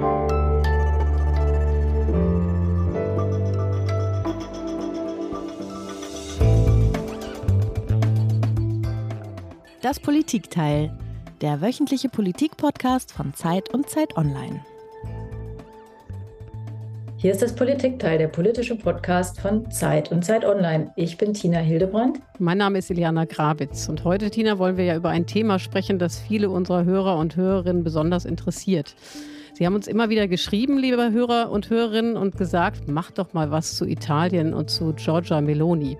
Das Politikteil, der wöchentliche Politik-Podcast von Zeit und Zeit Online. Hier ist das Politikteil, der politische Podcast von Zeit und Zeit Online. Ich bin Tina Hildebrand. Mein Name ist Iliana Grabitz und heute, Tina, wollen wir ja über ein Thema sprechen, das viele unserer Hörer und Hörerinnen besonders interessiert. Sie haben uns immer wieder geschrieben, liebe Hörer und Hörerinnen, und gesagt, macht doch mal was zu Italien und zu Giorgia Meloni.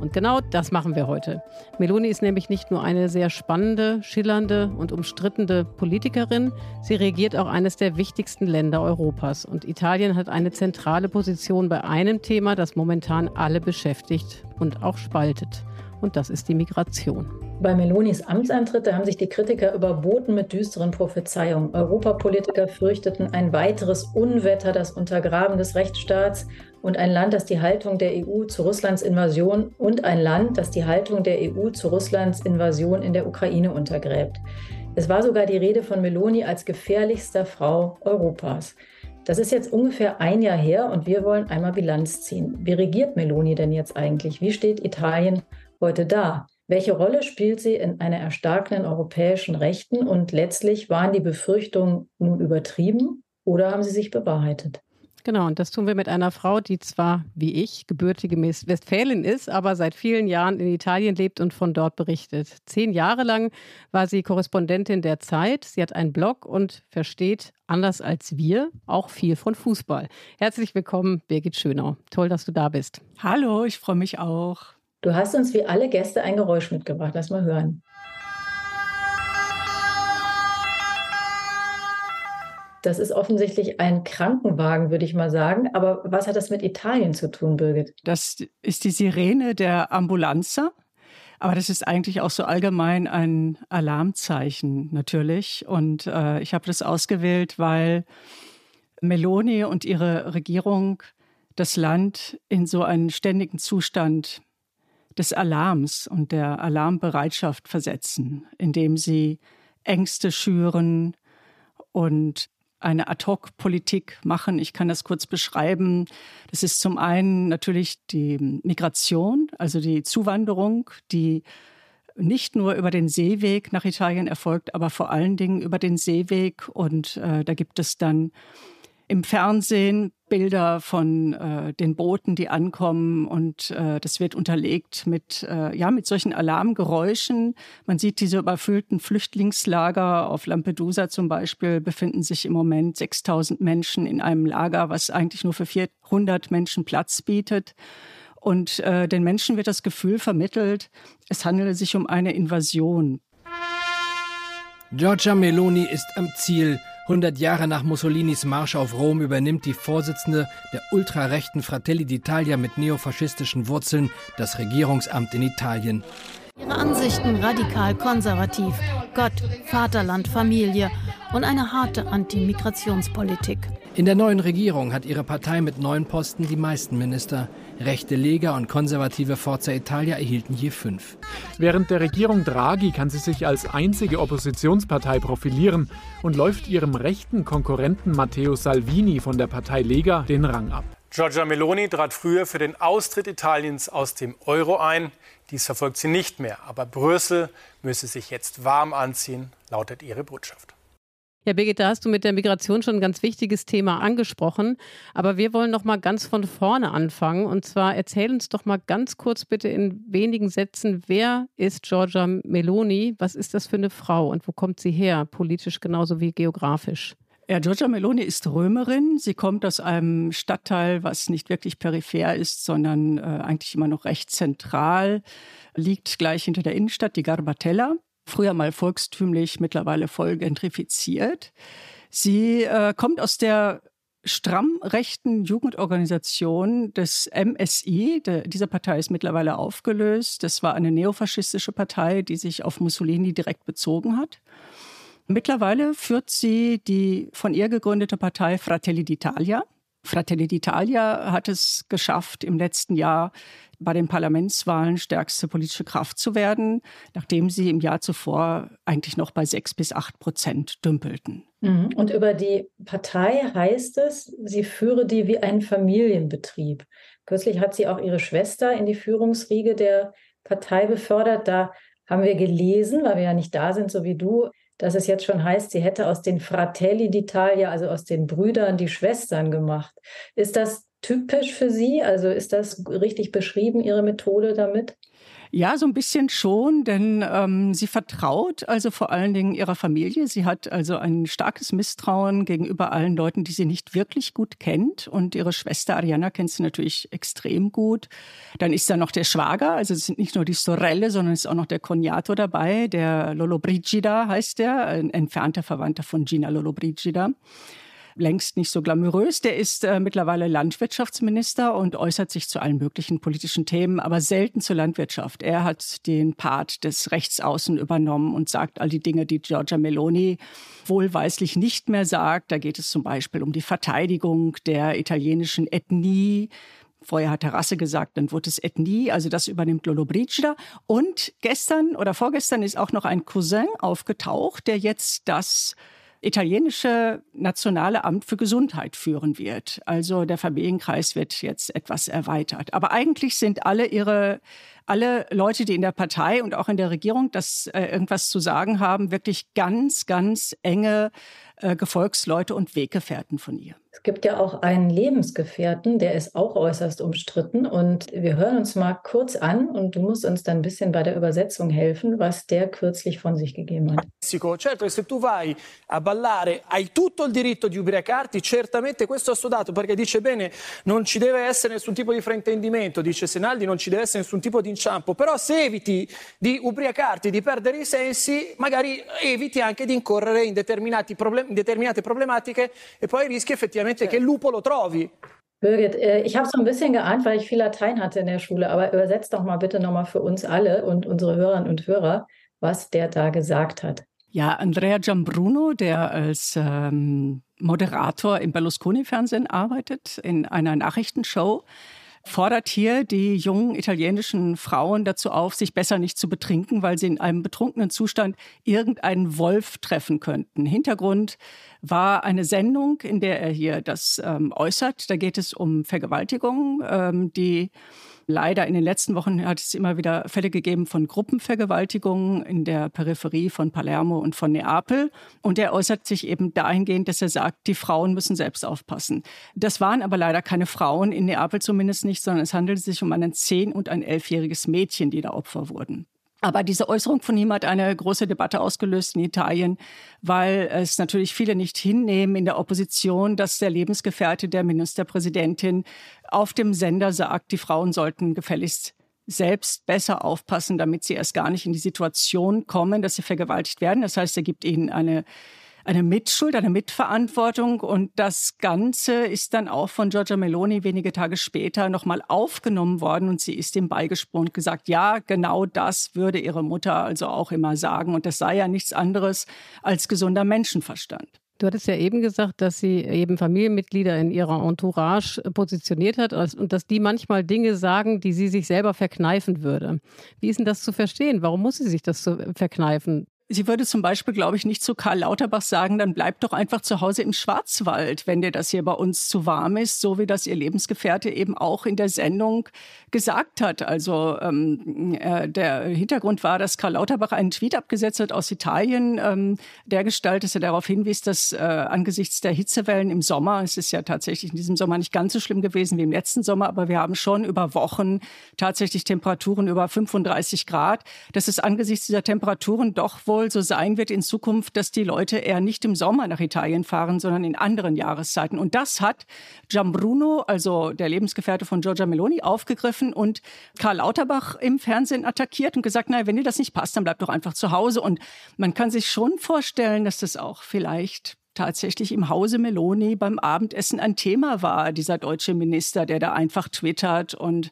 Und genau das machen wir heute. Meloni ist nämlich nicht nur eine sehr spannende, schillernde und umstrittene Politikerin, sie regiert auch eines der wichtigsten Länder Europas. Und Italien hat eine zentrale Position bei einem Thema, das momentan alle beschäftigt und auch spaltet. Und das ist die Migration. Bei Melonis Amtsantritt haben sich die Kritiker überboten mit düsteren Prophezeiungen. Europapolitiker fürchteten ein weiteres Unwetter, das Untergraben des Rechtsstaats und ein Land, das die Haltung der EU zu Russlands Invasion und ein Land, das die Haltung der EU zu Russlands Invasion in der Ukraine untergräbt. Es war sogar die Rede von Meloni als gefährlichster Frau Europas. Das ist jetzt ungefähr ein Jahr her und wir wollen einmal Bilanz ziehen. Wie regiert Meloni denn jetzt eigentlich? Wie steht Italien heute da? Welche Rolle spielt sie in einer erstarkenden europäischen Rechten? Und letztlich waren die Befürchtungen nun übertrieben oder haben sie sich bewahrheitet? Genau, und das tun wir mit einer Frau, die zwar wie ich gebürtige Westfälin ist, aber seit vielen Jahren in Italien lebt und von dort berichtet. Zehn Jahre lang war sie Korrespondentin der Zeit. Sie hat einen Blog und versteht, anders als wir, auch viel von Fußball. Herzlich willkommen, Birgit Schönau. Toll, dass du da bist. Hallo, ich freue mich auch. Du hast uns wie alle Gäste ein Geräusch mitgebracht. Lass mal hören. Das ist offensichtlich ein Krankenwagen, würde ich mal sagen. Aber was hat das mit Italien zu tun, Birgit? Das ist die Sirene der Ambulanza. Aber das ist eigentlich auch so allgemein ein Alarmzeichen natürlich. Und äh, ich habe das ausgewählt, weil Meloni und ihre Regierung das Land in so einen ständigen Zustand des Alarms und der Alarmbereitschaft versetzen, indem sie Ängste schüren und eine Ad-hoc-Politik machen. Ich kann das kurz beschreiben. Das ist zum einen natürlich die Migration, also die Zuwanderung, die nicht nur über den Seeweg nach Italien erfolgt, aber vor allen Dingen über den Seeweg. Und äh, da gibt es dann im Fernsehen Bilder von äh, den Booten, die ankommen und äh, das wird unterlegt mit, äh, ja, mit solchen Alarmgeräuschen. Man sieht diese überfüllten Flüchtlingslager. Auf Lampedusa zum Beispiel befinden sich im Moment 6000 Menschen in einem Lager, was eigentlich nur für 400 Menschen Platz bietet. Und äh, den Menschen wird das Gefühl vermittelt, es handele sich um eine Invasion. Giorgia Meloni ist am Ziel 100 Jahre nach Mussolinis Marsch auf Rom übernimmt die Vorsitzende der ultrarechten Fratelli d'Italia mit neofaschistischen Wurzeln das Regierungsamt in Italien. Ihre Ansichten radikal konservativ, Gott, Vaterland, Familie und eine harte Antimigrationspolitik. In der neuen Regierung hat ihre Partei mit neun Posten die meisten Minister. Rechte Lega und konservative Forza Italia erhielten je fünf. Während der Regierung Draghi kann sie sich als einzige Oppositionspartei profilieren und läuft ihrem rechten Konkurrenten Matteo Salvini von der Partei Lega den Rang ab. Giorgia Meloni trat früher für den Austritt Italiens aus dem Euro ein. Dies verfolgt sie nicht mehr. Aber Brüssel müsse sich jetzt warm anziehen, lautet ihre Botschaft. Ja, Birgit, da hast du mit der Migration schon ein ganz wichtiges Thema angesprochen. Aber wir wollen noch mal ganz von vorne anfangen. Und zwar erzähl uns doch mal ganz kurz bitte in wenigen Sätzen, wer ist Giorgia Meloni? Was ist das für eine Frau und wo kommt sie her, politisch genauso wie geografisch? Ja, Giorgia Meloni ist Römerin. Sie kommt aus einem Stadtteil, was nicht wirklich peripher ist, sondern äh, eigentlich immer noch recht zentral, liegt gleich hinter der Innenstadt, die Garbatella früher mal volkstümlich, mittlerweile voll gentrifiziert. Sie äh, kommt aus der stramm rechten Jugendorganisation des MSI. De, diese Partei ist mittlerweile aufgelöst. Das war eine neofaschistische Partei, die sich auf Mussolini direkt bezogen hat. Mittlerweile führt sie die von ihr gegründete Partei Fratelli d'Italia. Fratelli d'Italia hat es geschafft, im letzten Jahr bei den Parlamentswahlen stärkste politische Kraft zu werden, nachdem sie im Jahr zuvor eigentlich noch bei sechs bis acht Prozent dümpelten. Mhm. Und über die Partei heißt es, sie führe die wie ein Familienbetrieb. Kürzlich hat sie auch ihre Schwester in die Führungsriege der Partei befördert. Da haben wir gelesen, weil wir ja nicht da sind, so wie du, dass es jetzt schon heißt, sie hätte aus den Fratelli d'Italia, also aus den Brüdern, die Schwestern gemacht. Ist das typisch für Sie? Also ist das richtig beschrieben, Ihre Methode damit? Ja, so ein bisschen schon, denn ähm, sie vertraut also vor allen Dingen ihrer Familie. Sie hat also ein starkes Misstrauen gegenüber allen Leuten, die sie nicht wirklich gut kennt. Und ihre Schwester Ariana kennt sie natürlich extrem gut. Dann ist da noch der Schwager, also es sind nicht nur die Sorelle, sondern es ist auch noch der Cognato dabei, der Lollobrigida heißt der, ein entfernter Verwandter von Gina Lollobrigida längst nicht so glamourös. Der ist äh, mittlerweile Landwirtschaftsminister und äußert sich zu allen möglichen politischen Themen, aber selten zur Landwirtschaft. Er hat den Part des Rechtsaußen übernommen und sagt all die Dinge, die Giorgia Meloni wohlweislich nicht mehr sagt. Da geht es zum Beispiel um die Verteidigung der italienischen Ethnie, Vorher hat er Rasse gesagt, dann wurde es Ethnie, also das übernimmt Lollobrigida. Und gestern oder vorgestern ist auch noch ein Cousin aufgetaucht, der jetzt das italienische Nationale Amt für Gesundheit führen wird. Also der Familienkreis wird jetzt etwas erweitert. Aber eigentlich sind alle ihre alle Leute, die in der Partei und auch in der Regierung das äh, irgendwas zu sagen haben, wirklich ganz, ganz enge äh, Gefolgsleute und Weggefährten von ihr. Es gibt ja auch einen Lebensgefährten, der ist auch äußerst umstritten. Und wir hören uns mal kurz an und du musst uns dann ein bisschen bei der Übersetzung helfen, was der kürzlich von sich gegeben hat. Certo, se tu vai a ballare hai tutto il diritto di ubriacarti, certamente questo è assodato perché dice bene non ci deve essere nessun tipo di fraintendimento, dice Senaldi non ci deve essere nessun tipo di inciampo, però se eviti di ubriacarti, di perdere i sensi, magari eviti anche di incorrere in, problem in determinate problematiche e poi rischi effettivamente che il lupo lo trovi. Birgit, äh, ich habe so ein bisschen geahnt, weil ich viel Latein hatte in der Schule, aber übersetzt doch mal bitte nochmal für uns alle und unsere Hörerinnen und Hörer, was der da gesagt hat. Ja, Andrea Giambruno, der als ähm, Moderator im Berlusconi-Fernsehen arbeitet, in einer Nachrichtenshow, fordert hier die jungen italienischen Frauen dazu auf, sich besser nicht zu betrinken, weil sie in einem betrunkenen Zustand irgendeinen Wolf treffen könnten. Hintergrund war eine Sendung, in der er hier das ähm, äußert. Da geht es um Vergewaltigung, ähm, die Leider in den letzten Wochen hat es immer wieder Fälle gegeben von Gruppenvergewaltigungen in der Peripherie von Palermo und von Neapel. Und er äußert sich eben dahingehend, dass er sagt, die Frauen müssen selbst aufpassen. Das waren aber leider keine Frauen, in Neapel zumindest nicht, sondern es handelte sich um ein zehn- und ein elfjähriges Mädchen, die da Opfer wurden. Aber diese Äußerung von ihm hat eine große Debatte ausgelöst in Italien, weil es natürlich viele nicht hinnehmen in der Opposition, dass der Lebensgefährte der Ministerpräsidentin auf dem Sender sagt, die Frauen sollten gefälligst selbst besser aufpassen, damit sie erst gar nicht in die Situation kommen, dass sie vergewaltigt werden. Das heißt, er gibt ihnen eine eine Mitschuld, eine Mitverantwortung. Und das Ganze ist dann auch von Giorgia Meloni wenige Tage später nochmal aufgenommen worden und sie ist ihm beigesprungen und gesagt, ja, genau das würde ihre Mutter also auch immer sagen. Und das sei ja nichts anderes als gesunder Menschenverstand. Du hattest ja eben gesagt, dass sie eben Familienmitglieder in ihrer Entourage positioniert hat und dass die manchmal Dinge sagen, die sie sich selber verkneifen würde. Wie ist denn das zu verstehen? Warum muss sie sich das so verkneifen? Sie würde zum Beispiel, glaube ich, nicht zu Karl Lauterbach sagen, dann bleib doch einfach zu Hause im Schwarzwald, wenn dir das hier bei uns zu warm ist, so wie das ihr Lebensgefährte eben auch in der Sendung gesagt hat. Also ähm, äh, der Hintergrund war, dass Karl Lauterbach einen Tweet abgesetzt hat aus Italien, ähm, der Gestalt, dass er darauf hinwies, dass äh, angesichts der Hitzewellen im Sommer, es ist ja tatsächlich in diesem Sommer nicht ganz so schlimm gewesen wie im letzten Sommer, aber wir haben schon über Wochen tatsächlich Temperaturen über 35 Grad, dass es angesichts dieser Temperaturen doch wohl wohl so sein wird in Zukunft, dass die Leute eher nicht im Sommer nach Italien fahren, sondern in anderen Jahreszeiten. Und das hat Gianbruno, also der Lebensgefährte von Giorgia Meloni, aufgegriffen und Karl Lauterbach im Fernsehen attackiert und gesagt, naja, wenn dir das nicht passt, dann bleib doch einfach zu Hause. Und man kann sich schon vorstellen, dass das auch vielleicht tatsächlich im Hause Meloni beim Abendessen ein Thema war, dieser deutsche Minister, der da einfach twittert und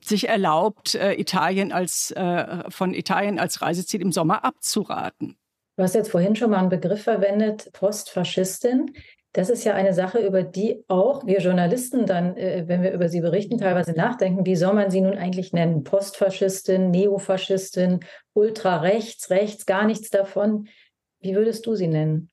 sich erlaubt, äh, Italien als, äh, von Italien als Reiseziel im Sommer abzuraten. Du hast jetzt vorhin schon mal einen Begriff verwendet, Postfaschistin. Das ist ja eine Sache, über die auch wir Journalisten dann, äh, wenn wir über sie berichten, teilweise nachdenken. Wie soll man sie nun eigentlich nennen? Postfaschistin, Neofaschistin, ultrarechts, rechts, gar nichts davon. Wie würdest du sie nennen?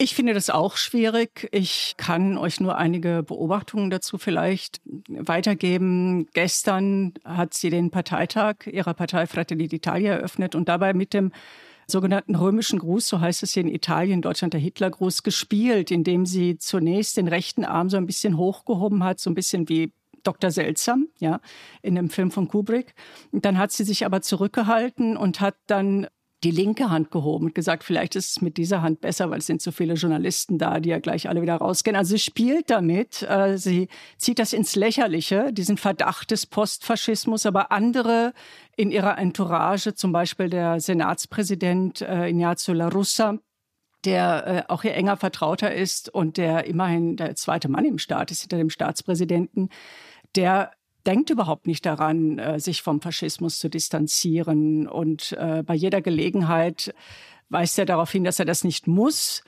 Ich finde das auch schwierig. Ich kann euch nur einige Beobachtungen dazu vielleicht weitergeben. Gestern hat sie den Parteitag ihrer Partei Fratelli d'Italia eröffnet und dabei mit dem sogenannten römischen Gruß, so heißt es hier in Italien, Deutschland der Hitlergruß, gespielt, indem sie zunächst den rechten Arm so ein bisschen hochgehoben hat, so ein bisschen wie Dr. Seltsam, ja, in dem Film von Kubrick. Und dann hat sie sich aber zurückgehalten und hat dann die linke Hand gehoben und gesagt, vielleicht ist es mit dieser Hand besser, weil es sind so viele Journalisten da, die ja gleich alle wieder rausgehen. Also sie spielt damit, äh, sie zieht das ins Lächerliche, diesen Verdacht des Postfaschismus, aber andere in ihrer Entourage, zum Beispiel der Senatspräsident äh, Ignazio La Russa, der äh, auch ihr enger Vertrauter ist und der immerhin der zweite Mann im Staat ist hinter dem Staatspräsidenten, der denkt überhaupt nicht daran, äh, sich vom Faschismus zu distanzieren. Und äh, bei jeder Gelegenheit weist er darauf hin, dass er das nicht muss.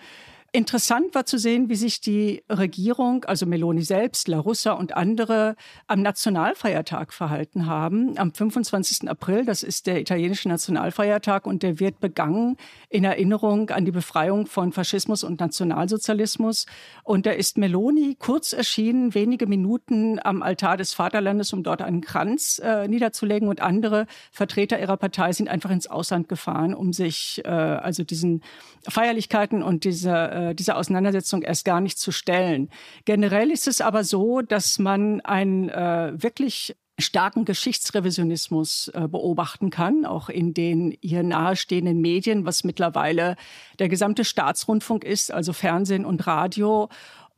Interessant war zu sehen, wie sich die Regierung, also Meloni selbst, La Russa und andere am Nationalfeiertag verhalten haben. Am 25. April, das ist der italienische Nationalfeiertag und der wird begangen in Erinnerung an die Befreiung von Faschismus und Nationalsozialismus. Und da ist Meloni kurz erschienen, wenige Minuten am Altar des Vaterlandes, um dort einen Kranz äh, niederzulegen. Und andere Vertreter ihrer Partei sind einfach ins Ausland gefahren, um sich äh, also diesen Feierlichkeiten und dieser äh, dieser Auseinandersetzung erst gar nicht zu stellen. Generell ist es aber so, dass man einen äh, wirklich starken Geschichtsrevisionismus äh, beobachten kann, auch in den ihr nahestehenden Medien, was mittlerweile der gesamte Staatsrundfunk ist, also Fernsehen und Radio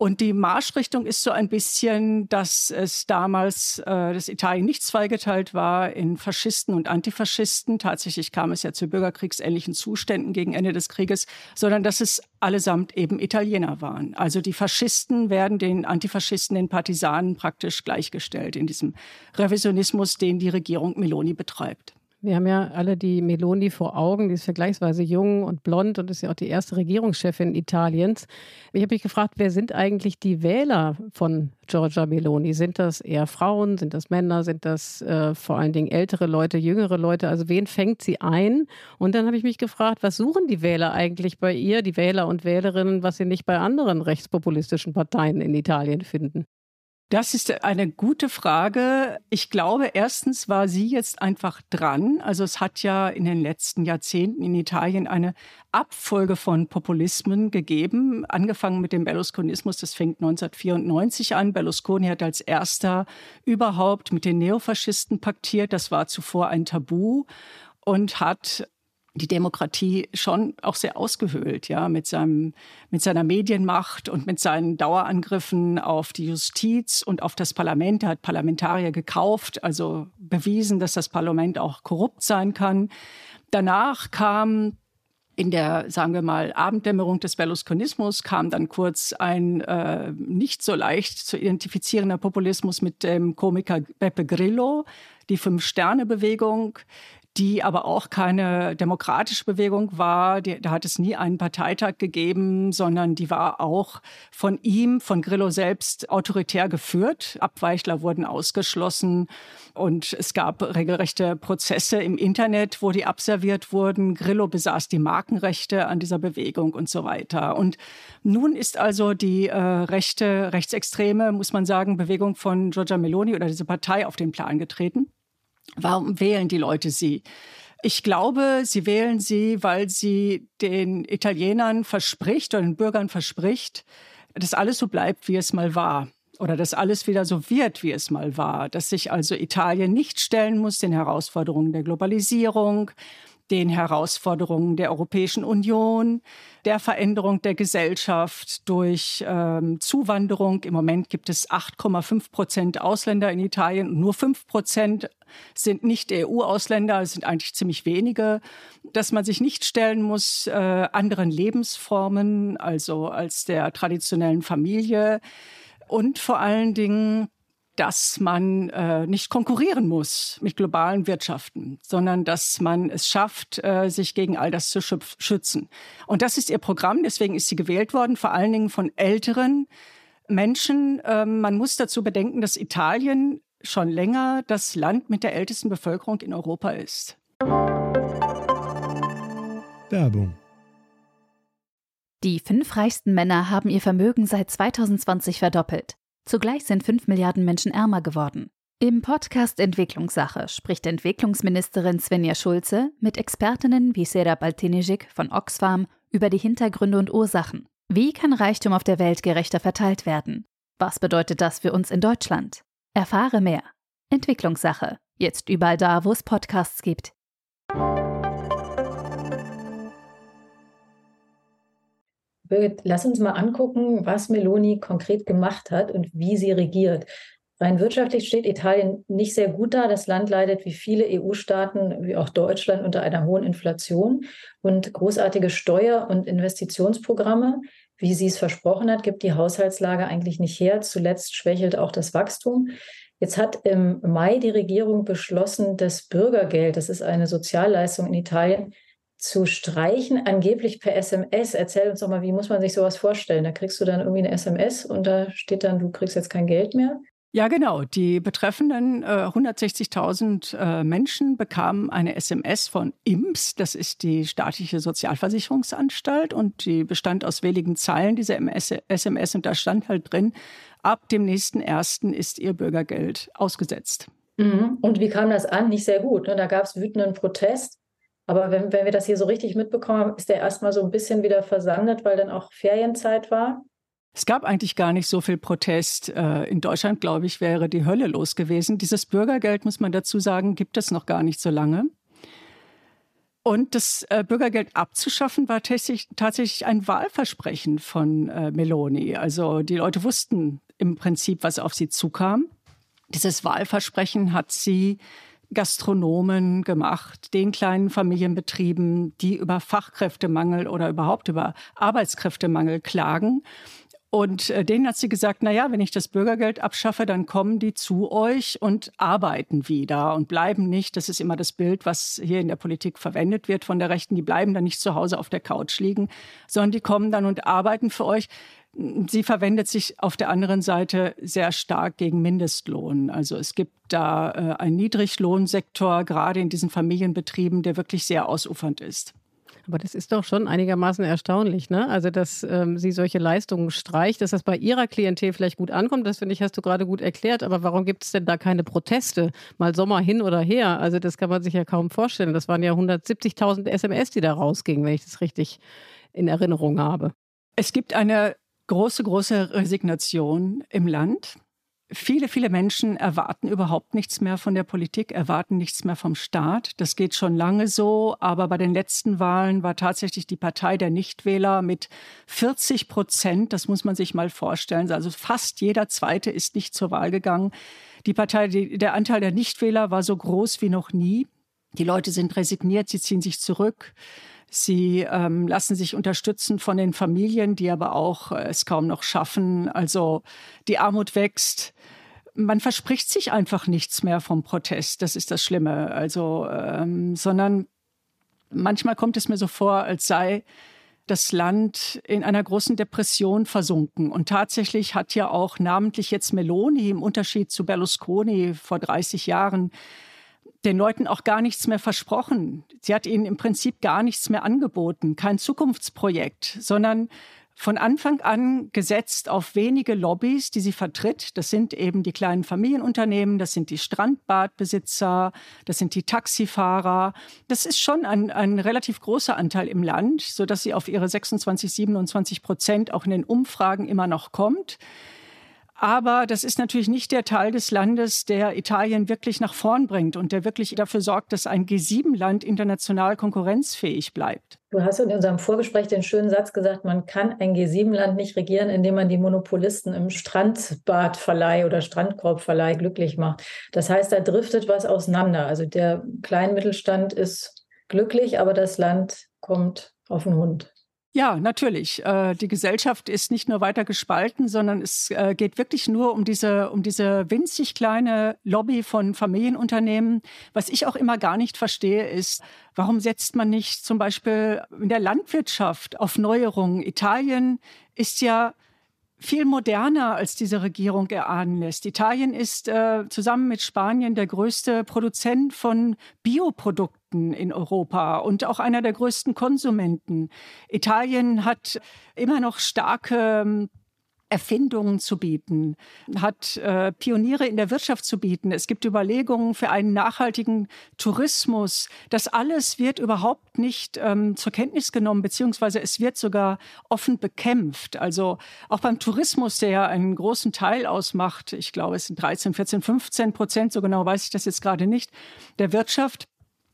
und die Marschrichtung ist so ein bisschen, dass es damals, äh, dass Italien nicht zweigeteilt war in Faschisten und Antifaschisten. Tatsächlich kam es ja zu bürgerkriegsähnlichen Zuständen gegen Ende des Krieges, sondern dass es allesamt eben Italiener waren. Also die Faschisten werden den Antifaschisten, den Partisanen praktisch gleichgestellt in diesem Revisionismus, den die Regierung Meloni betreibt. Wir haben ja alle die Meloni vor Augen, die ist vergleichsweise jung und blond und ist ja auch die erste Regierungschefin Italiens. Ich habe mich gefragt, wer sind eigentlich die Wähler von Giorgia Meloni? Sind das eher Frauen, sind das Männer, sind das äh, vor allen Dingen ältere Leute, jüngere Leute? Also wen fängt sie ein? Und dann habe ich mich gefragt, was suchen die Wähler eigentlich bei ihr, die Wähler und Wählerinnen, was sie nicht bei anderen rechtspopulistischen Parteien in Italien finden? Das ist eine gute Frage. Ich glaube, erstens war sie jetzt einfach dran. Also es hat ja in den letzten Jahrzehnten in Italien eine Abfolge von Populismen gegeben, angefangen mit dem Berlusconismus. Das fängt 1994 an. Berlusconi hat als erster überhaupt mit den Neofaschisten paktiert. Das war zuvor ein Tabu und hat die Demokratie schon auch sehr ausgehöhlt, ja, mit seinem, mit seiner Medienmacht und mit seinen Dauerangriffen auf die Justiz und auf das Parlament. Er hat Parlamentarier gekauft, also bewiesen, dass das Parlament auch korrupt sein kann. Danach kam in der, sagen wir mal, Abenddämmerung des Berlusconismus kam dann kurz ein äh, nicht so leicht zu identifizierender Populismus mit dem Komiker Beppe Grillo, die Fünf-Sterne-Bewegung, die aber auch keine demokratische Bewegung war. Da hat es nie einen Parteitag gegeben, sondern die war auch von ihm, von Grillo selbst autoritär geführt. Abweichler wurden ausgeschlossen und es gab regelrechte Prozesse im Internet, wo die abserviert wurden. Grillo besaß die Markenrechte an dieser Bewegung und so weiter. Und nun ist also die äh, rechte, rechtsextreme, muss man sagen, Bewegung von Giorgia Meloni oder diese Partei auf den Plan getreten. Warum wählen die Leute sie? Ich glaube, sie wählen sie, weil sie den Italienern verspricht oder den Bürgern verspricht, dass alles so bleibt, wie es mal war. Oder dass alles wieder so wird, wie es mal war. Dass sich also Italien nicht stellen muss den Herausforderungen der Globalisierung, den Herausforderungen der Europäischen Union, der Veränderung der Gesellschaft durch ähm, Zuwanderung. Im Moment gibt es 8,5 Prozent Ausländer in Italien und nur 5 Prozent sind nicht EU-Ausländer, es sind eigentlich ziemlich wenige, dass man sich nicht stellen muss äh, anderen Lebensformen, also als der traditionellen Familie und vor allen Dingen dass man äh, nicht konkurrieren muss mit globalen Wirtschaften, sondern dass man es schafft, äh, sich gegen all das zu schützen. Und das ist ihr Programm, deswegen ist sie gewählt worden, vor allen Dingen von älteren Menschen. Ähm, man muss dazu bedenken, dass Italien schon länger das Land mit der ältesten Bevölkerung in Europa ist. Werbung Die fünf reichsten Männer haben ihr Vermögen seit 2020 verdoppelt. Zugleich sind fünf Milliarden Menschen ärmer geworden. Im Podcast Entwicklungssache spricht Entwicklungsministerin Svenja Schulze mit Expertinnen wie Sera Baltinijic von Oxfam über die Hintergründe und Ursachen. Wie kann Reichtum auf der Welt gerechter verteilt werden? Was bedeutet das für uns in Deutschland? Erfahre mehr. Entwicklungssache. Jetzt überall da, wo es Podcasts gibt. Birgit, lass uns mal angucken, was Meloni konkret gemacht hat und wie sie regiert. Rein wirtschaftlich steht Italien nicht sehr gut da. Das Land leidet wie viele EU-Staaten, wie auch Deutschland, unter einer hohen Inflation. Und großartige Steuer- und Investitionsprogramme, wie sie es versprochen hat, gibt die Haushaltslage eigentlich nicht her. Zuletzt schwächelt auch das Wachstum. Jetzt hat im Mai die Regierung beschlossen, das Bürgergeld, das ist eine Sozialleistung in Italien, zu streichen, angeblich per SMS. Erzähl uns doch mal, wie muss man sich sowas vorstellen? Da kriegst du dann irgendwie eine SMS und da steht dann, du kriegst jetzt kein Geld mehr. Ja, genau. Die betreffenden äh, 160.000 äh, Menschen bekamen eine SMS von IMS, das ist die staatliche Sozialversicherungsanstalt, und die bestand aus wenigen Zeilen, diese SMS, und da stand halt drin, ab dem nächsten ersten ist ihr Bürgergeld ausgesetzt. Mhm. Und wie kam das an? Nicht sehr gut. Ne? Da gab es wütenden Protest. Aber wenn, wenn wir das hier so richtig mitbekommen haben, ist der erstmal so ein bisschen wieder versandet, weil dann auch Ferienzeit war. Es gab eigentlich gar nicht so viel Protest. Äh, in Deutschland, glaube ich, wäre die Hölle los gewesen. Dieses Bürgergeld, muss man dazu sagen, gibt es noch gar nicht so lange. Und das äh, Bürgergeld abzuschaffen war tatsächlich ein Wahlversprechen von äh, Meloni. Also die Leute wussten im Prinzip, was auf sie zukam. Dieses Wahlversprechen hat sie Gastronomen gemacht, den kleinen Familienbetrieben, die über Fachkräftemangel oder überhaupt über Arbeitskräftemangel klagen. Und äh, denen hat sie gesagt, na ja, wenn ich das Bürgergeld abschaffe, dann kommen die zu euch und arbeiten wieder und bleiben nicht. Das ist immer das Bild, was hier in der Politik verwendet wird von der Rechten. Die bleiben dann nicht zu Hause auf der Couch liegen, sondern die kommen dann und arbeiten für euch. Sie verwendet sich auf der anderen Seite sehr stark gegen Mindestlohn. Also es gibt da äh, einen Niedriglohnsektor, gerade in diesen Familienbetrieben, der wirklich sehr ausufernd ist. Aber das ist doch schon einigermaßen erstaunlich, ne? Also, dass ähm, sie solche Leistungen streicht, dass das bei ihrer Klientel vielleicht gut ankommt, das finde ich, hast du gerade gut erklärt. Aber warum gibt es denn da keine Proteste? Mal Sommer hin oder her? Also, das kann man sich ja kaum vorstellen. Das waren ja 170.000 SMS, die da rausgingen, wenn ich das richtig in Erinnerung habe. Es gibt eine große, große Resignation im Land. Viele, viele Menschen erwarten überhaupt nichts mehr von der Politik, erwarten nichts mehr vom Staat. Das geht schon lange so, aber bei den letzten Wahlen war tatsächlich die Partei der Nichtwähler mit 40 Prozent, das muss man sich mal vorstellen, also fast jeder Zweite ist nicht zur Wahl gegangen. Die Partei, die, der Anteil der Nichtwähler war so groß wie noch nie. Die Leute sind resigniert, sie ziehen sich zurück. Sie ähm, lassen sich unterstützen von den Familien, die aber auch äh, es kaum noch schaffen. Also die Armut wächst. Man verspricht sich einfach nichts mehr vom Protest. Das ist das Schlimme. Also, ähm, sondern manchmal kommt es mir so vor, als sei das Land in einer großen Depression versunken. Und tatsächlich hat ja auch namentlich jetzt Meloni im Unterschied zu Berlusconi vor 30 Jahren den Leuten auch gar nichts mehr versprochen. Sie hat ihnen im Prinzip gar nichts mehr angeboten, kein Zukunftsprojekt, sondern von Anfang an gesetzt auf wenige Lobbys, die sie vertritt. Das sind eben die kleinen Familienunternehmen, das sind die Strandbadbesitzer, das sind die Taxifahrer. Das ist schon ein, ein relativ großer Anteil im Land, sodass sie auf ihre 26, 27 Prozent auch in den Umfragen immer noch kommt. Aber das ist natürlich nicht der Teil des Landes, der Italien wirklich nach vorn bringt und der wirklich dafür sorgt, dass ein G7-Land international konkurrenzfähig bleibt. Du hast in unserem Vorgespräch den schönen Satz gesagt, man kann ein G7-Land nicht regieren, indem man die Monopolisten im Strandbadverleih oder Strandkorbverleih glücklich macht. Das heißt, da driftet was auseinander. Also der Kleinmittelstand ist glücklich, aber das Land kommt auf den Hund. Ja, natürlich. Äh, die Gesellschaft ist nicht nur weiter gespalten, sondern es äh, geht wirklich nur um diese, um diese winzig kleine Lobby von Familienunternehmen. Was ich auch immer gar nicht verstehe, ist, warum setzt man nicht zum Beispiel in der Landwirtschaft auf Neuerungen? Italien ist ja viel moderner, als diese Regierung erahnen lässt. Italien ist äh, zusammen mit Spanien der größte Produzent von Bioprodukten in Europa und auch einer der größten Konsumenten. Italien hat immer noch starke ähm, Erfindungen zu bieten, hat äh, Pioniere in der Wirtschaft zu bieten. Es gibt Überlegungen für einen nachhaltigen Tourismus. Das alles wird überhaupt nicht ähm, zur Kenntnis genommen, beziehungsweise es wird sogar offen bekämpft. Also auch beim Tourismus, der ja einen großen Teil ausmacht, ich glaube, es sind 13, 14, 15 Prozent, so genau weiß ich das jetzt gerade nicht, der Wirtschaft,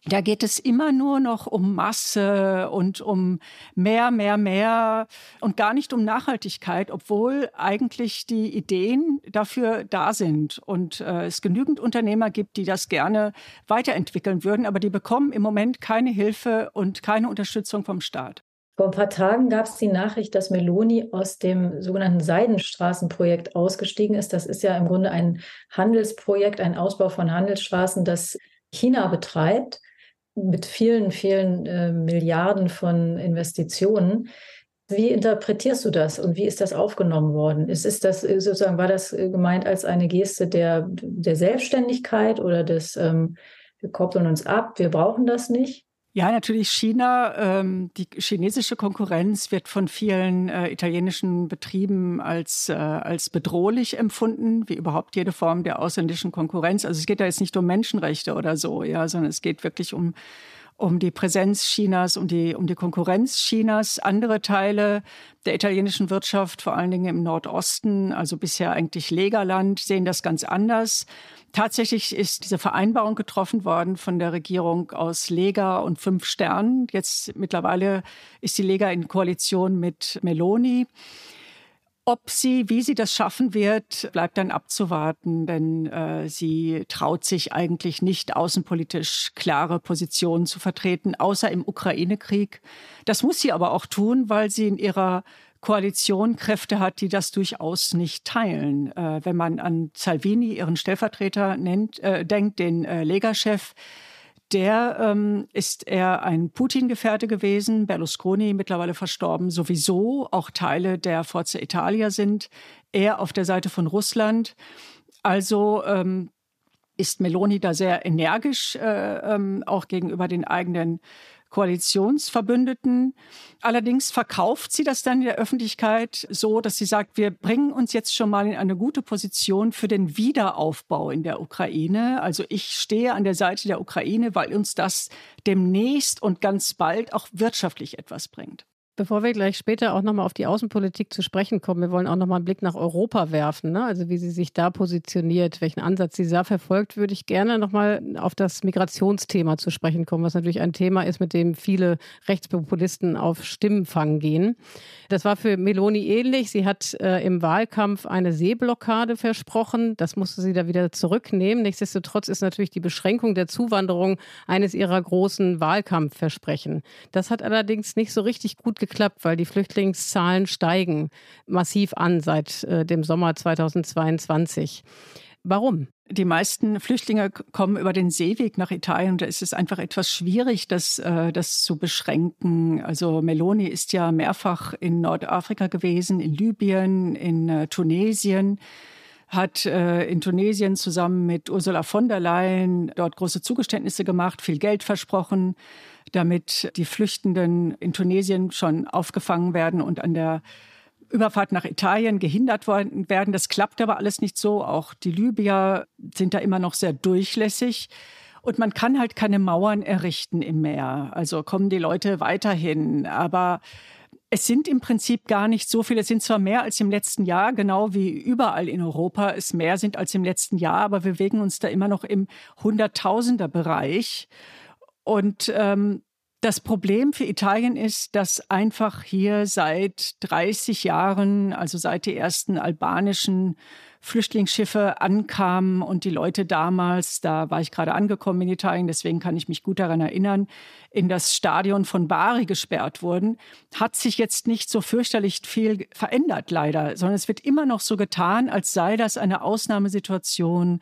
da geht es immer nur noch um Masse und um mehr, mehr, mehr und gar nicht um Nachhaltigkeit, obwohl eigentlich die Ideen dafür da sind und äh, es genügend Unternehmer gibt, die das gerne weiterentwickeln würden, aber die bekommen im Moment keine Hilfe und keine Unterstützung vom Staat. Vor ein paar Tagen gab es die Nachricht, dass Meloni aus dem sogenannten Seidenstraßenprojekt ausgestiegen ist. Das ist ja im Grunde ein Handelsprojekt, ein Ausbau von Handelsstraßen, das China betreibt mit vielen, vielen äh, Milliarden von Investitionen. Wie interpretierst du das und wie ist das aufgenommen worden? Ist, ist das äh, sozusagen, war das äh, gemeint als eine Geste der, der Selbstständigkeit oder des, ähm, wir koppeln uns ab, wir brauchen das nicht? Ja, natürlich China. Ähm, die chinesische Konkurrenz wird von vielen äh, italienischen Betrieben als, äh, als bedrohlich empfunden, wie überhaupt jede Form der ausländischen Konkurrenz. Also es geht da jetzt nicht um Menschenrechte oder so, ja, sondern es geht wirklich um um die Präsenz Chinas, um die, um die Konkurrenz Chinas. Andere Teile der italienischen Wirtschaft, vor allen Dingen im Nordosten, also bisher eigentlich Legerland, sehen das ganz anders. Tatsächlich ist diese Vereinbarung getroffen worden von der Regierung aus Lega und Fünf Sternen. Jetzt mittlerweile ist die Lega in Koalition mit Meloni. Ob sie, wie sie das schaffen wird, bleibt dann abzuwarten, denn äh, sie traut sich eigentlich nicht außenpolitisch klare Positionen zu vertreten, außer im Ukraine-Krieg. Das muss sie aber auch tun, weil sie in ihrer Koalition Kräfte hat, die das durchaus nicht teilen. Äh, wenn man an Salvini, ihren Stellvertreter, nennt, äh, denkt, den äh, Lega-Chef, der ähm, ist er ein Putin-Gefährte gewesen, Berlusconi mittlerweile verstorben, sowieso auch Teile der Forza Italia sind, er auf der Seite von Russland. Also ähm, ist Meloni da sehr energisch, äh, ähm, auch gegenüber den eigenen Koalitionsverbündeten. Allerdings verkauft sie das dann in der Öffentlichkeit so, dass sie sagt, wir bringen uns jetzt schon mal in eine gute Position für den Wiederaufbau in der Ukraine. Also ich stehe an der Seite der Ukraine, weil uns das demnächst und ganz bald auch wirtschaftlich etwas bringt. Bevor wir gleich später auch nochmal auf die Außenpolitik zu sprechen kommen, wir wollen auch nochmal einen Blick nach Europa werfen. Ne? Also wie sie sich da positioniert, welchen Ansatz sie da verfolgt, würde ich gerne nochmal auf das Migrationsthema zu sprechen kommen, was natürlich ein Thema ist, mit dem viele Rechtspopulisten auf Stimmenfang gehen. Das war für Meloni ähnlich. Sie hat äh, im Wahlkampf eine Seeblockade versprochen. Das musste sie da wieder zurücknehmen. Nichtsdestotrotz ist natürlich die Beschränkung der Zuwanderung eines ihrer großen Wahlkampfversprechen. Das hat allerdings nicht so richtig gut geklappt geklappt, weil die Flüchtlingszahlen steigen massiv an seit äh, dem Sommer 2022. Warum? Die meisten Flüchtlinge kommen über den Seeweg nach Italien da ist es einfach etwas schwierig, das, äh, das zu beschränken. Also Meloni ist ja mehrfach in Nordafrika gewesen, in Libyen, in äh, Tunesien hat äh, in Tunesien zusammen mit Ursula von der Leyen dort große Zugeständnisse gemacht, viel Geld versprochen, damit die Flüchtenden in Tunesien schon aufgefangen werden und an der Überfahrt nach Italien gehindert worden werden. Das klappt aber alles nicht so. Auch die Libyer sind da immer noch sehr durchlässig. Und man kann halt keine Mauern errichten im Meer. Also kommen die Leute weiterhin. Aber es sind im Prinzip gar nicht so viele. Es sind zwar mehr als im letzten Jahr, genau wie überall in Europa es mehr sind als im letzten Jahr, aber wir bewegen uns da immer noch im Hunderttausender-Bereich. Und ähm, das Problem für Italien ist, dass einfach hier seit 30 Jahren, also seit die ersten albanischen Flüchtlingsschiffe ankamen und die Leute damals, da war ich gerade angekommen in Italien, deswegen kann ich mich gut daran erinnern, in das Stadion von Bari gesperrt wurden, hat sich jetzt nicht so fürchterlich viel verändert, leider, sondern es wird immer noch so getan, als sei das eine Ausnahmesituation,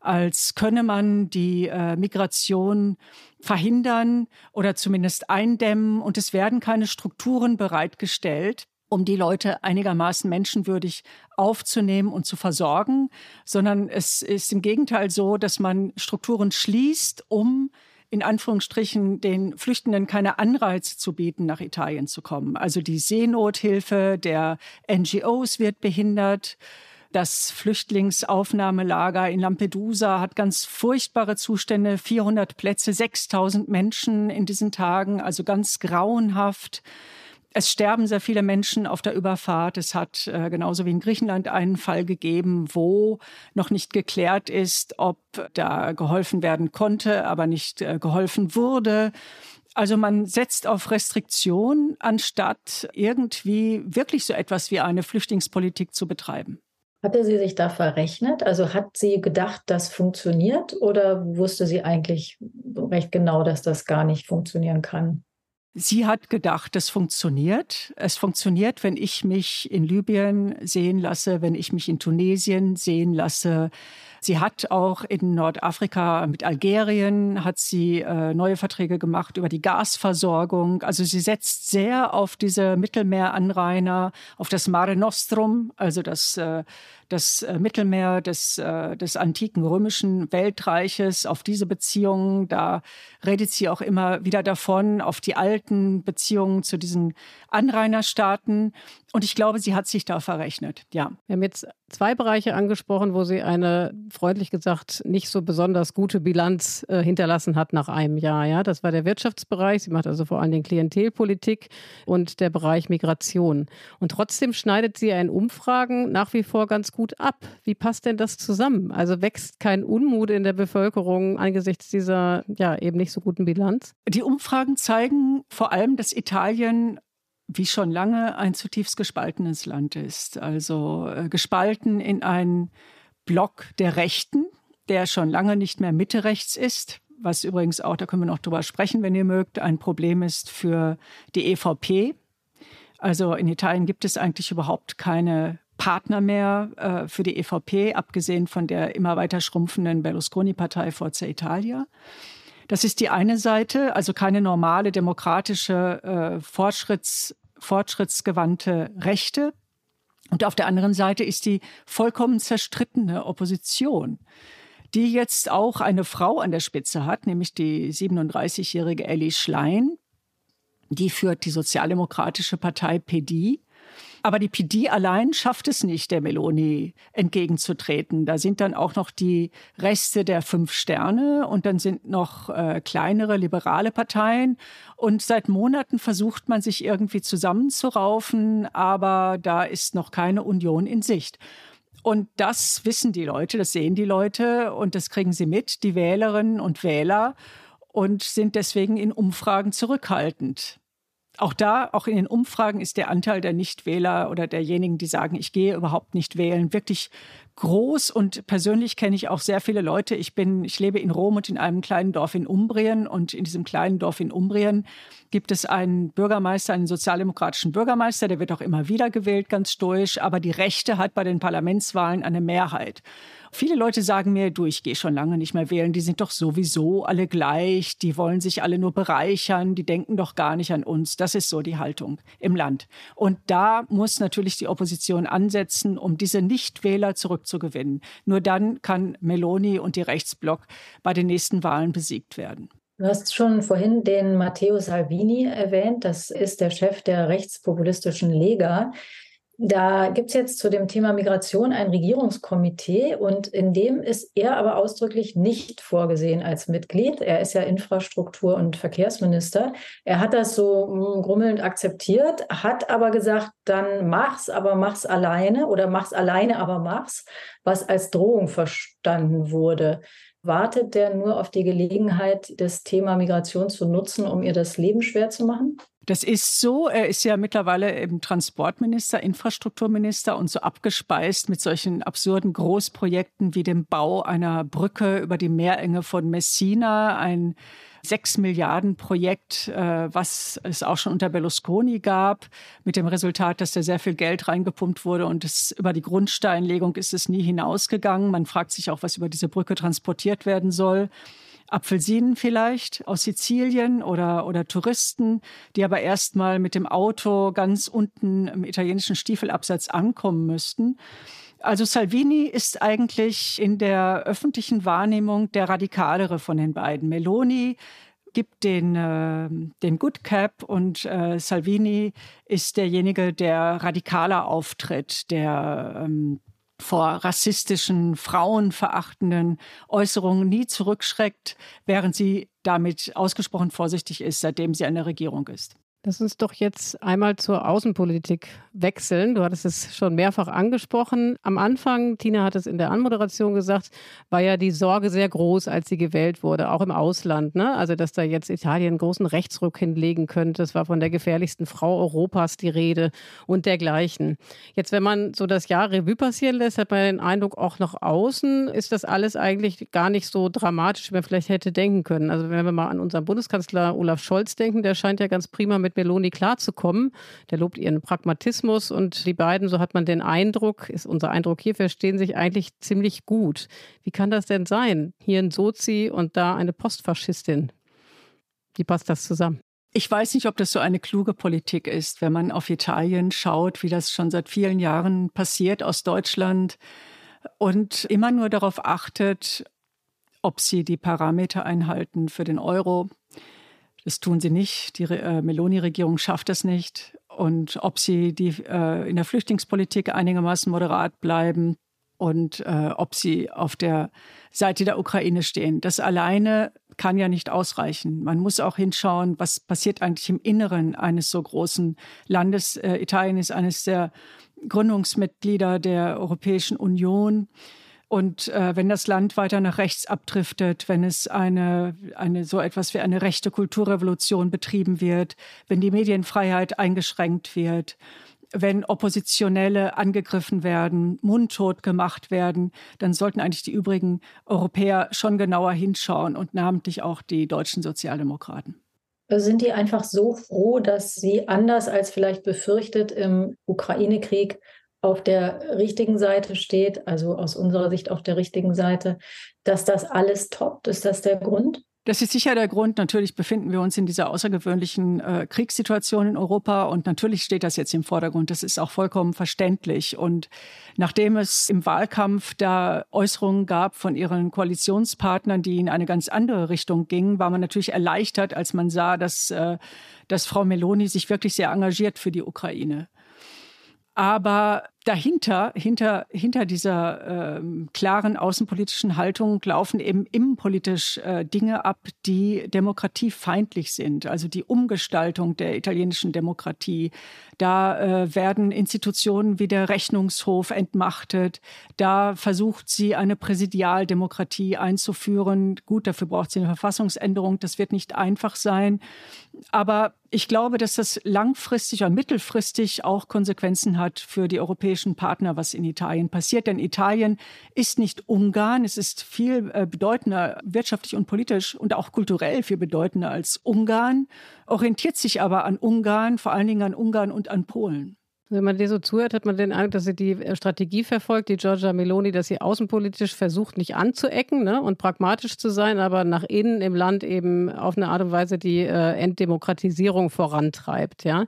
als könne man die äh, Migration verhindern oder zumindest eindämmen und es werden keine Strukturen bereitgestellt, um die Leute einigermaßen menschenwürdig aufzunehmen und zu versorgen, sondern es ist im Gegenteil so, dass man Strukturen schließt, um in Anführungsstrichen den Flüchtenden keine Anreize zu bieten, nach Italien zu kommen. Also die Seenothilfe der NGOs wird behindert. Das Flüchtlingsaufnahmelager in Lampedusa hat ganz furchtbare Zustände, 400 Plätze, 6000 Menschen in diesen Tagen, also ganz grauenhaft. Es sterben sehr viele Menschen auf der Überfahrt. Es hat äh, genauso wie in Griechenland einen Fall gegeben, wo noch nicht geklärt ist, ob da geholfen werden konnte, aber nicht äh, geholfen wurde. Also man setzt auf Restriktion, anstatt irgendwie wirklich so etwas wie eine Flüchtlingspolitik zu betreiben. Hatte sie sich da verrechnet? Also hat sie gedacht, das funktioniert oder wusste sie eigentlich recht genau, dass das gar nicht funktionieren kann? Sie hat gedacht, es funktioniert. Es funktioniert, wenn ich mich in Libyen sehen lasse, wenn ich mich in Tunesien sehen lasse. Sie hat auch in Nordafrika mit Algerien hat sie äh, neue Verträge gemacht über die Gasversorgung. Also sie setzt sehr auf diese Mittelmeeranrainer, auf das Mare Nostrum, also das äh, das äh, Mittelmeer des, äh, des antiken römischen Weltreiches, auf diese Beziehungen. Da redet sie auch immer wieder davon, auf die alten Beziehungen zu diesen Anrainerstaaten. Und ich glaube, sie hat sich da verrechnet, ja. Wir haben jetzt zwei Bereiche angesprochen, wo sie eine, freundlich gesagt, nicht so besonders gute Bilanz äh, hinterlassen hat nach einem Jahr. Ja, das war der Wirtschaftsbereich. Sie macht also vor allem den Klientelpolitik und der Bereich Migration. Und trotzdem schneidet sie in Umfragen nach wie vor ganz gut ab. Wie passt denn das zusammen? Also wächst kein Unmut in der Bevölkerung angesichts dieser, ja, eben nicht so guten Bilanz? Die Umfragen zeigen vor allem, dass Italien wie schon lange ein zutiefst gespaltenes Land ist. Also äh, gespalten in einen Block der Rechten, der schon lange nicht mehr Mitte rechts ist, was übrigens auch, da können wir noch drüber sprechen, wenn ihr mögt, ein Problem ist für die EVP. Also in Italien gibt es eigentlich überhaupt keine Partner mehr äh, für die EVP, abgesehen von der immer weiter schrumpfenden Berlusconi-Partei Forza Italia. Das ist die eine Seite, also keine normale demokratische, äh, Fortschritts, fortschrittsgewandte Rechte. Und auf der anderen Seite ist die vollkommen zerstrittene Opposition, die jetzt auch eine Frau an der Spitze hat, nämlich die 37-jährige Ellie Schlein. Die führt die Sozialdemokratische Partei PD. Aber die PD allein schafft es nicht, der Meloni entgegenzutreten. Da sind dann auch noch die Reste der Fünf Sterne und dann sind noch äh, kleinere liberale Parteien. Und seit Monaten versucht man sich irgendwie zusammenzuraufen, aber da ist noch keine Union in Sicht. Und das wissen die Leute, das sehen die Leute und das kriegen sie mit, die Wählerinnen und Wähler, und sind deswegen in Umfragen zurückhaltend auch da, auch in den Umfragen ist der Anteil der Nichtwähler oder derjenigen, die sagen, ich gehe überhaupt nicht wählen, wirklich groß. Und persönlich kenne ich auch sehr viele Leute. Ich bin, ich lebe in Rom und in einem kleinen Dorf in Umbrien. Und in diesem kleinen Dorf in Umbrien gibt es einen Bürgermeister, einen sozialdemokratischen Bürgermeister, der wird auch immer wieder gewählt, ganz stoisch. Aber die Rechte hat bei den Parlamentswahlen eine Mehrheit. Viele Leute sagen mir, du, ich gehe schon lange nicht mehr wählen, die sind doch sowieso alle gleich, die wollen sich alle nur bereichern, die denken doch gar nicht an uns. Das ist so die Haltung im Land. Und da muss natürlich die Opposition ansetzen, um diese Nichtwähler zurückzugewinnen. Nur dann kann Meloni und die Rechtsblock bei den nächsten Wahlen besiegt werden. Du hast schon vorhin den Matteo Salvini erwähnt. Das ist der Chef der rechtspopulistischen Lega. Da gibt es jetzt zu dem Thema Migration ein Regierungskomitee und in dem ist er aber ausdrücklich nicht vorgesehen als Mitglied. Er ist ja Infrastruktur- und Verkehrsminister. Er hat das so hm, grummelnd akzeptiert, hat aber gesagt, dann mach's, aber mach's alleine oder mach's alleine, aber mach's, was als Drohung verstanden wurde. Wartet der nur auf die Gelegenheit, das Thema Migration zu nutzen, um ihr das Leben schwer zu machen? Das ist so. Er ist ja mittlerweile eben Transportminister, Infrastrukturminister und so abgespeist mit solchen absurden Großprojekten wie dem Bau einer Brücke über die Meerenge von Messina, ein sechs Milliarden Projekt, äh, was es auch schon unter Berlusconi gab, mit dem Resultat, dass da sehr viel Geld reingepumpt wurde und es, über die Grundsteinlegung ist es nie hinausgegangen. Man fragt sich auch, was über diese Brücke transportiert werden soll. Apfelsinen vielleicht aus Sizilien oder, oder Touristen, die aber erstmal mit dem Auto ganz unten im italienischen Stiefelabsatz ankommen müssten. Also Salvini ist eigentlich in der öffentlichen Wahrnehmung der radikalere von den beiden. Meloni gibt den, äh, den Good Cap und äh, Salvini ist derjenige, der radikaler auftritt, der ähm, vor rassistischen, frauenverachtenden Äußerungen nie zurückschreckt, während sie damit ausgesprochen vorsichtig ist, seitdem sie an der Regierung ist. Lass uns doch jetzt einmal zur Außenpolitik wechseln. Du hattest es schon mehrfach angesprochen. Am Anfang, Tina hat es in der Anmoderation gesagt, war ja die Sorge sehr groß, als sie gewählt wurde, auch im Ausland. Ne? Also, dass da jetzt Italien einen großen Rechtsruck hinlegen könnte. Es war von der gefährlichsten Frau Europas die Rede und dergleichen. Jetzt, wenn man so das Jahr Revue passieren lässt, hat man den Eindruck, auch nach außen ist das alles eigentlich gar nicht so dramatisch, wie man vielleicht hätte denken können. Also, wenn wir mal an unseren Bundeskanzler Olaf Scholz denken, der scheint ja ganz prima mit mit Meloni klarzukommen. Der lobt ihren Pragmatismus und die beiden, so hat man den Eindruck, ist unser Eindruck hier, verstehen sich eigentlich ziemlich gut. Wie kann das denn sein? Hier ein Sozi und da eine Postfaschistin. Wie passt das zusammen? Ich weiß nicht, ob das so eine kluge Politik ist, wenn man auf Italien schaut, wie das schon seit vielen Jahren passiert aus Deutschland und immer nur darauf achtet, ob sie die Parameter einhalten für den Euro, das tun sie nicht. Die äh, Meloni-Regierung schafft das nicht. Und ob sie die, äh, in der Flüchtlingspolitik einigermaßen moderat bleiben und äh, ob sie auf der Seite der Ukraine stehen. Das alleine kann ja nicht ausreichen. Man muss auch hinschauen, was passiert eigentlich im Inneren eines so großen Landes. Äh, Italien ist eines der Gründungsmitglieder der Europäischen Union. Und äh, wenn das Land weiter nach rechts abdriftet, wenn es eine, eine so etwas wie eine rechte Kulturrevolution betrieben wird, wenn die Medienfreiheit eingeschränkt wird, wenn Oppositionelle angegriffen werden, mundtot gemacht werden, dann sollten eigentlich die übrigen Europäer schon genauer hinschauen und namentlich auch die deutschen Sozialdemokraten. Sind die einfach so froh, dass sie anders als vielleicht befürchtet im Ukraine-Krieg auf der richtigen Seite steht, also aus unserer Sicht auf der richtigen Seite, dass das alles toppt? Ist das der Grund? Das ist sicher der Grund. Natürlich befinden wir uns in dieser außergewöhnlichen äh, Kriegssituation in Europa und natürlich steht das jetzt im Vordergrund. Das ist auch vollkommen verständlich. Und nachdem es im Wahlkampf da Äußerungen gab von ihren Koalitionspartnern, die in eine ganz andere Richtung gingen, war man natürlich erleichtert, als man sah, dass, äh, dass Frau Meloni sich wirklich sehr engagiert für die Ukraine. Aber dahinter, hinter, hinter dieser äh, klaren außenpolitischen Haltung laufen eben innenpolitisch äh, Dinge ab, die demokratiefeindlich sind. Also die Umgestaltung der italienischen Demokratie. Da äh, werden Institutionen wie der Rechnungshof entmachtet. Da versucht sie eine Präsidialdemokratie einzuführen. Gut, dafür braucht sie eine Verfassungsänderung. Das wird nicht einfach sein. Aber ich glaube, dass das langfristig oder mittelfristig auch Konsequenzen hat für die europäischen Partner, was in Italien passiert. Denn Italien ist nicht Ungarn. Es ist viel äh, bedeutender wirtschaftlich und politisch und auch kulturell viel bedeutender als Ungarn, orientiert sich aber an Ungarn, vor allen Dingen an Ungarn und an Polen. Wenn man dir so zuhört, hat man den Eindruck, dass sie die äh, Strategie verfolgt, die Giorgia Meloni, dass sie außenpolitisch versucht, nicht anzuecken ne, und pragmatisch zu sein, aber nach innen im Land eben auf eine Art und Weise die äh, Enddemokratisierung vorantreibt. Ja.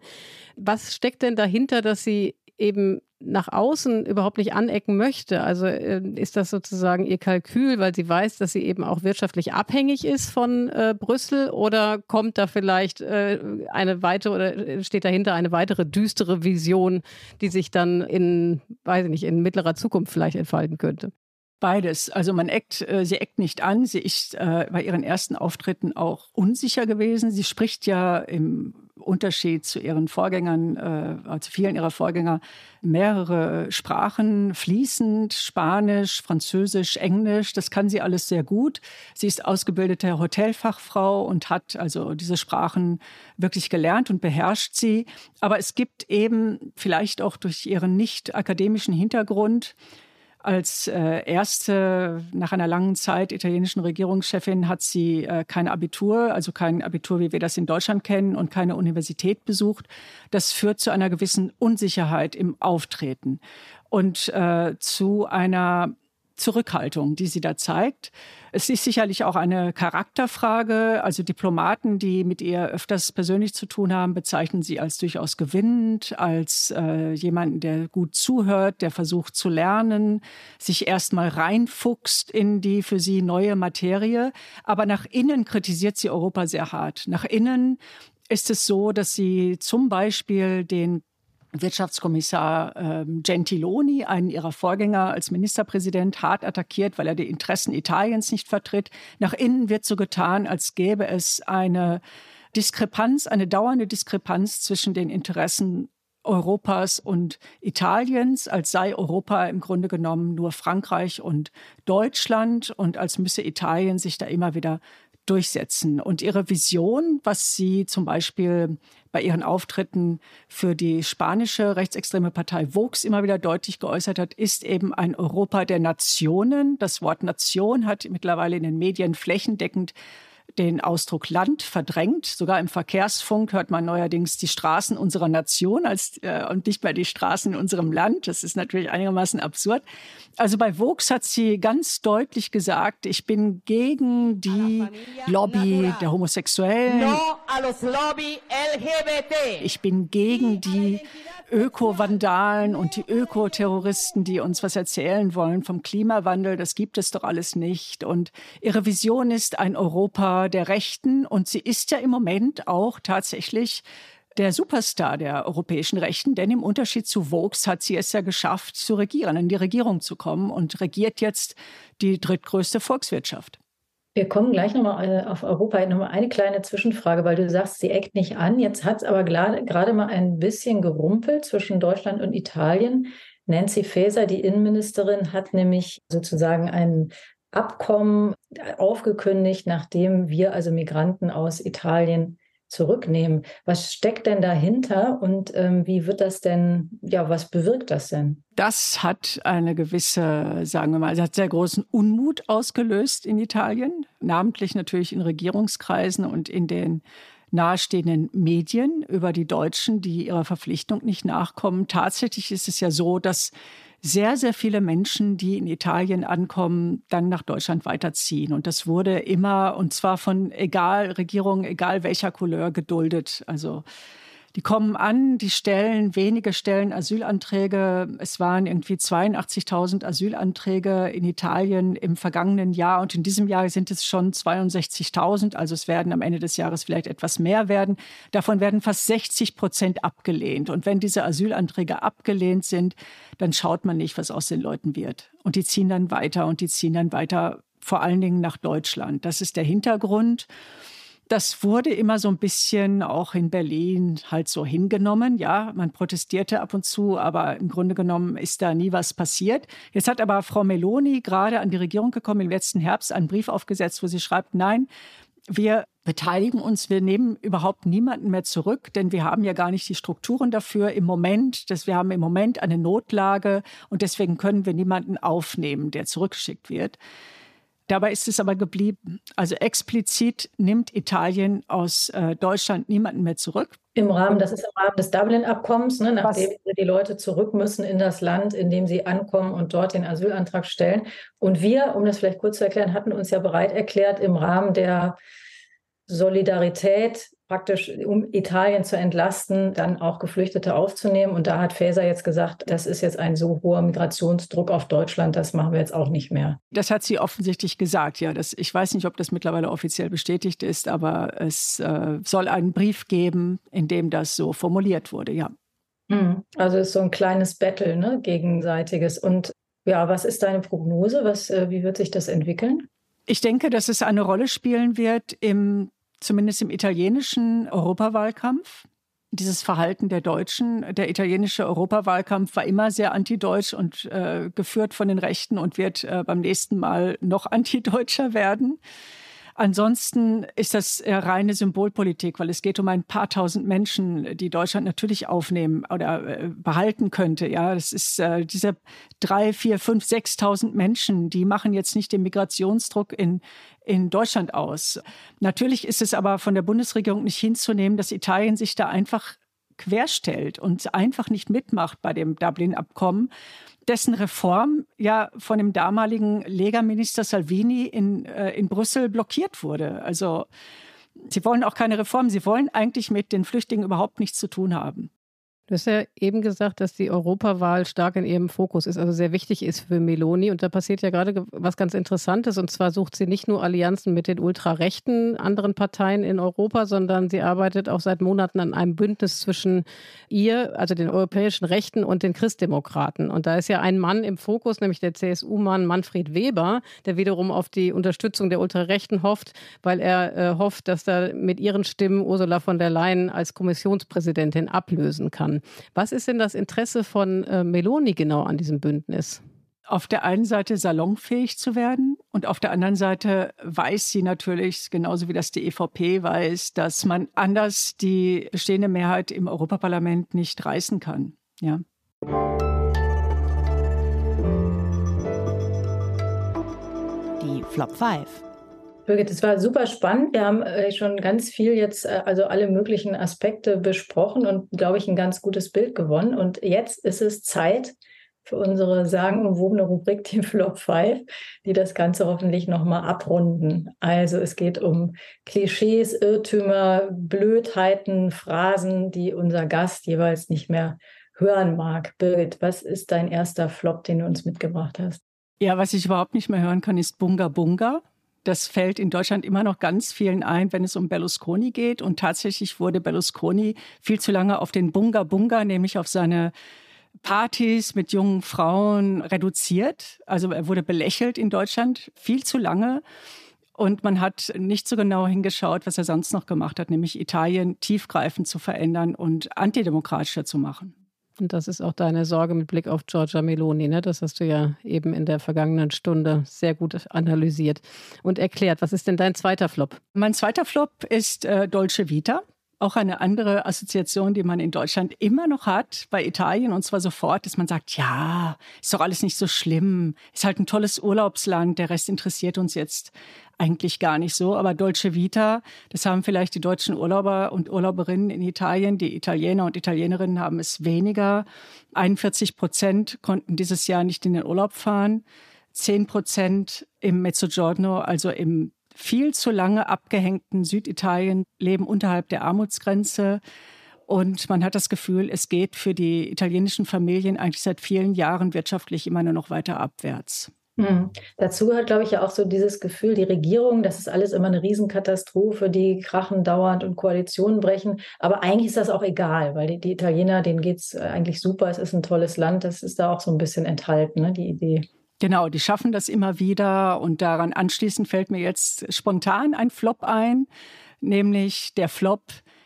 Was steckt denn dahinter, dass sie eben nach außen überhaupt nicht anecken möchte. Also äh, ist das sozusagen ihr Kalkül, weil sie weiß, dass sie eben auch wirtschaftlich abhängig ist von äh, Brüssel oder kommt da vielleicht äh, eine weitere oder steht dahinter eine weitere düstere Vision, die sich dann in, weiß ich nicht, in mittlerer Zukunft vielleicht entfalten könnte? Beides. Also man eckt, äh, sie eckt nicht an. Sie ist äh, bei ihren ersten Auftritten auch unsicher gewesen. Sie spricht ja im Unterschied zu ihren Vorgängern, äh, also vielen ihrer Vorgänger, mehrere Sprachen fließend, Spanisch, Französisch, Englisch. Das kann sie alles sehr gut. Sie ist ausgebildete Hotelfachfrau und hat also diese Sprachen wirklich gelernt und beherrscht sie. Aber es gibt eben vielleicht auch durch ihren nicht akademischen Hintergrund als äh, erste nach einer langen Zeit italienischen Regierungschefin hat sie äh, kein Abitur, also kein Abitur, wie wir das in Deutschland kennen, und keine Universität besucht. Das führt zu einer gewissen Unsicherheit im Auftreten und äh, zu einer Zurückhaltung, die sie da zeigt. Es ist sicherlich auch eine Charakterfrage. Also Diplomaten, die mit ihr öfters persönlich zu tun haben, bezeichnen sie als durchaus gewinnend, als äh, jemanden, der gut zuhört, der versucht zu lernen, sich erstmal reinfuchst in die für sie neue Materie. Aber nach innen kritisiert sie Europa sehr hart. Nach innen ist es so, dass sie zum Beispiel den Wirtschaftskommissar ähm, Gentiloni, einen ihrer Vorgänger als Ministerpräsident, hart attackiert, weil er die Interessen Italiens nicht vertritt. Nach innen wird so getan, als gäbe es eine Diskrepanz, eine dauernde Diskrepanz zwischen den Interessen Europas und Italiens, als sei Europa im Grunde genommen nur Frankreich und Deutschland und als müsse Italien sich da immer wieder durchsetzen. Und ihre Vision, was sie zum Beispiel bei ihren Auftritten für die spanische rechtsextreme Partei Vox immer wieder deutlich geäußert hat, ist eben ein Europa der Nationen. Das Wort Nation hat mittlerweile in den Medien flächendeckend den Ausdruck Land verdrängt. Sogar im Verkehrsfunk hört man neuerdings die Straßen unserer Nation als, äh, und nicht mehr die Straßen in unserem Land. Das ist natürlich einigermaßen absurd. Also bei Vox hat sie ganz deutlich gesagt, ich bin gegen die Lobby der Homosexuellen. Ich bin gegen die Öko-Vandalen und die Ökoterroristen, die uns was erzählen wollen vom Klimawandel. Das gibt es doch alles nicht. Und ihre Vision ist ein Europa der Rechten. Und sie ist ja im Moment auch tatsächlich der Superstar der europäischen Rechten, denn im Unterschied zu Vox hat sie es ja geschafft, zu regieren, in die Regierung zu kommen und regiert jetzt die drittgrößte Volkswirtschaft. Wir kommen gleich nochmal äh, auf Europa. Nochmal eine kleine Zwischenfrage, weil du sagst, sie eckt nicht an. Jetzt hat es aber gerade mal ein bisschen gerumpelt zwischen Deutschland und Italien. Nancy Faeser, die Innenministerin, hat nämlich sozusagen ein Abkommen aufgekündigt, nachdem wir also Migranten aus Italien zurücknehmen. Was steckt denn dahinter und ähm, wie wird das denn, ja, was bewirkt das denn? Das hat eine gewisse, sagen wir mal, hat sehr großen Unmut ausgelöst in Italien, namentlich natürlich in Regierungskreisen und in den nahestehenden Medien über die Deutschen, die ihrer Verpflichtung nicht nachkommen. Tatsächlich ist es ja so, dass sehr, sehr viele Menschen, die in Italien ankommen, dann nach Deutschland weiterziehen. Und das wurde immer, und zwar von egal Regierungen, egal welcher Couleur, geduldet. Also die kommen an, die stellen, wenige stellen Asylanträge. Es waren irgendwie 82.000 Asylanträge in Italien im vergangenen Jahr und in diesem Jahr sind es schon 62.000. Also es werden am Ende des Jahres vielleicht etwas mehr werden. Davon werden fast 60 Prozent abgelehnt. Und wenn diese Asylanträge abgelehnt sind, dann schaut man nicht, was aus den Leuten wird. Und die ziehen dann weiter und die ziehen dann weiter vor allen Dingen nach Deutschland. Das ist der Hintergrund das wurde immer so ein bisschen auch in Berlin halt so hingenommen. Ja, man protestierte ab und zu, aber im Grunde genommen ist da nie was passiert. Jetzt hat aber Frau Meloni gerade an die Regierung gekommen im letzten Herbst einen Brief aufgesetzt, wo sie schreibt, nein, wir beteiligen uns, wir nehmen überhaupt niemanden mehr zurück, denn wir haben ja gar nicht die Strukturen dafür im Moment. Dass wir haben im Moment eine Notlage und deswegen können wir niemanden aufnehmen, der zurückgeschickt wird. Dabei ist es aber geblieben. Also explizit nimmt Italien aus äh, Deutschland niemanden mehr zurück. Im Rahmen, das ist im Rahmen des Dublin-Abkommens, ne, nachdem Was? die Leute zurück müssen in das Land, in dem sie ankommen und dort den Asylantrag stellen. Und wir, um das vielleicht kurz zu erklären, hatten uns ja bereit erklärt, im Rahmen der Solidarität praktisch, um Italien zu entlasten, dann auch Geflüchtete aufzunehmen. Und da hat Faeser jetzt gesagt, das ist jetzt ein so hoher Migrationsdruck auf Deutschland, das machen wir jetzt auch nicht mehr. Das hat sie offensichtlich gesagt, ja. Das, ich weiß nicht, ob das mittlerweile offiziell bestätigt ist, aber es äh, soll einen Brief geben, in dem das so formuliert wurde, ja. Hm. Also es ist so ein kleines Battle, ne, gegenseitiges. Und ja, was ist deine Prognose? Was, äh, wie wird sich das entwickeln? Ich denke, dass es eine Rolle spielen wird im zumindest im italienischen Europawahlkampf. Dieses Verhalten der Deutschen, der italienische Europawahlkampf war immer sehr antideutsch und äh, geführt von den Rechten und wird äh, beim nächsten Mal noch antideutscher werden. Ansonsten ist das reine Symbolpolitik, weil es geht um ein paar tausend Menschen, die Deutschland natürlich aufnehmen oder äh, behalten könnte. Ja, das ist äh, diese drei, vier, fünf, sechstausend Menschen, die machen jetzt nicht den Migrationsdruck in, in Deutschland aus. Natürlich ist es aber von der Bundesregierung nicht hinzunehmen, dass Italien sich da einfach querstellt und einfach nicht mitmacht bei dem Dublin-Abkommen, dessen Reform ja von dem damaligen Lega-Minister Salvini in, äh, in Brüssel blockiert wurde. Also sie wollen auch keine Reform, sie wollen eigentlich mit den Flüchtlingen überhaupt nichts zu tun haben. Du hast ja eben gesagt, dass die Europawahl stark in ihrem Fokus ist, also sehr wichtig ist für Meloni. Und da passiert ja gerade was ganz Interessantes. Und zwar sucht sie nicht nur Allianzen mit den ultrarechten anderen Parteien in Europa, sondern sie arbeitet auch seit Monaten an einem Bündnis zwischen ihr, also den europäischen Rechten und den Christdemokraten. Und da ist ja ein Mann im Fokus, nämlich der CSU-Mann Manfred Weber, der wiederum auf die Unterstützung der Ultrarechten hofft, weil er äh, hofft, dass er mit ihren Stimmen Ursula von der Leyen als Kommissionspräsidentin ablösen kann. Was ist denn das Interesse von äh, Meloni genau an diesem Bündnis? auf der einen Seite salonfähig zu werden und auf der anderen Seite weiß sie natürlich, genauso wie das die EVP weiß, dass man anders die bestehende Mehrheit im Europaparlament nicht reißen kann. Ja. Die Flop 5. Birgit, es war super spannend. Wir haben äh, schon ganz viel jetzt, äh, also alle möglichen Aspekte besprochen und, glaube ich, ein ganz gutes Bild gewonnen. Und jetzt ist es Zeit für unsere sagenumwobene Rubrik, die Flop 5, die das Ganze hoffentlich nochmal abrunden. Also es geht um Klischees, Irrtümer, Blödheiten, Phrasen, die unser Gast jeweils nicht mehr hören mag. Birgit, was ist dein erster Flop, den du uns mitgebracht hast? Ja, was ich überhaupt nicht mehr hören kann, ist Bunga Bunga. Das fällt in Deutschland immer noch ganz vielen ein, wenn es um Berlusconi geht. Und tatsächlich wurde Berlusconi viel zu lange auf den Bunga Bunga, nämlich auf seine Partys mit jungen Frauen reduziert. Also er wurde belächelt in Deutschland viel zu lange. Und man hat nicht so genau hingeschaut, was er sonst noch gemacht hat, nämlich Italien tiefgreifend zu verändern und antidemokratischer zu machen. Und das ist auch deine Sorge mit Blick auf Giorgia Meloni. Ne? Das hast du ja eben in der vergangenen Stunde sehr gut analysiert und erklärt. Was ist denn dein zweiter Flop? Mein zweiter Flop ist äh, Dolce Vita. Auch eine andere Assoziation, die man in Deutschland immer noch hat, bei Italien, und zwar sofort, dass man sagt, ja, ist doch alles nicht so schlimm, ist halt ein tolles Urlaubsland, der Rest interessiert uns jetzt eigentlich gar nicht so. Aber Dolce Vita, das haben vielleicht die deutschen Urlauber und Urlauberinnen in Italien. Die Italiener und Italienerinnen haben es weniger. 41 Prozent konnten dieses Jahr nicht in den Urlaub fahren. 10 Prozent im Mezzogiorno, also im viel zu lange abgehängten Süditalien, leben unterhalb der Armutsgrenze. Und man hat das Gefühl, es geht für die italienischen Familien eigentlich seit vielen Jahren wirtschaftlich immer nur noch weiter abwärts. Mhm. Dazu gehört, glaube ich, ja auch so dieses Gefühl, die Regierung, das ist alles immer eine Riesenkatastrophe, die krachen dauernd und Koalitionen brechen. Aber eigentlich ist das auch egal, weil die, die Italiener, denen geht es eigentlich super, es ist ein tolles Land, das ist da auch so ein bisschen enthalten, ne, die Idee. Genau, die schaffen das immer wieder und daran anschließend fällt mir jetzt spontan ein Flop ein, nämlich der Flop,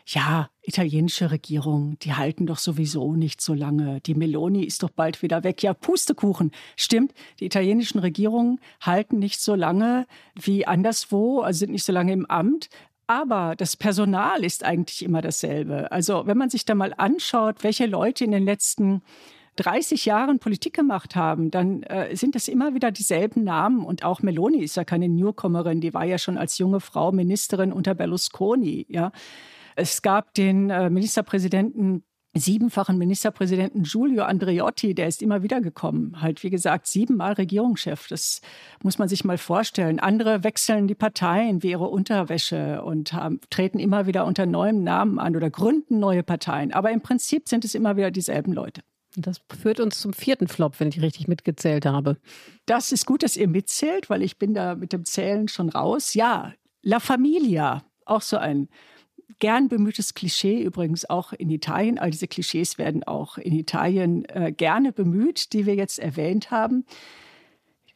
ja, italienische Regierung, die halten doch sowieso nicht so lange. Die Meloni ist doch bald wieder weg. Ja, Pustekuchen. Stimmt, die italienischen Regierungen halten nicht so lange wie anderswo, also sind nicht so lange im Amt. Aber das Personal ist eigentlich immer dasselbe. Also wenn man sich da mal anschaut, welche Leute in den letzten 30 Jahren Politik gemacht haben, dann äh, sind das immer wieder dieselben Namen. Und auch Meloni ist ja keine Newcomerin, die war ja schon als junge Frau Ministerin unter Berlusconi. Ja. Es gab den äh, Ministerpräsidenten siebenfachen Ministerpräsidenten Giulio Andreotti, der ist immer wieder gekommen. Halt, wie gesagt, siebenmal Regierungschef. Das muss man sich mal vorstellen. Andere wechseln die Parteien wie ihre Unterwäsche und haben, treten immer wieder unter neuem Namen an oder gründen neue Parteien. Aber im Prinzip sind es immer wieder dieselben Leute. Das führt uns zum vierten Flop, wenn ich richtig mitgezählt habe. Das ist gut, dass ihr mitzählt, weil ich bin da mit dem Zählen schon raus. Ja, La Familia, auch so ein gern bemühtes Klischee, übrigens auch in Italien. All diese Klischees werden auch in Italien äh, gerne bemüht, die wir jetzt erwähnt haben.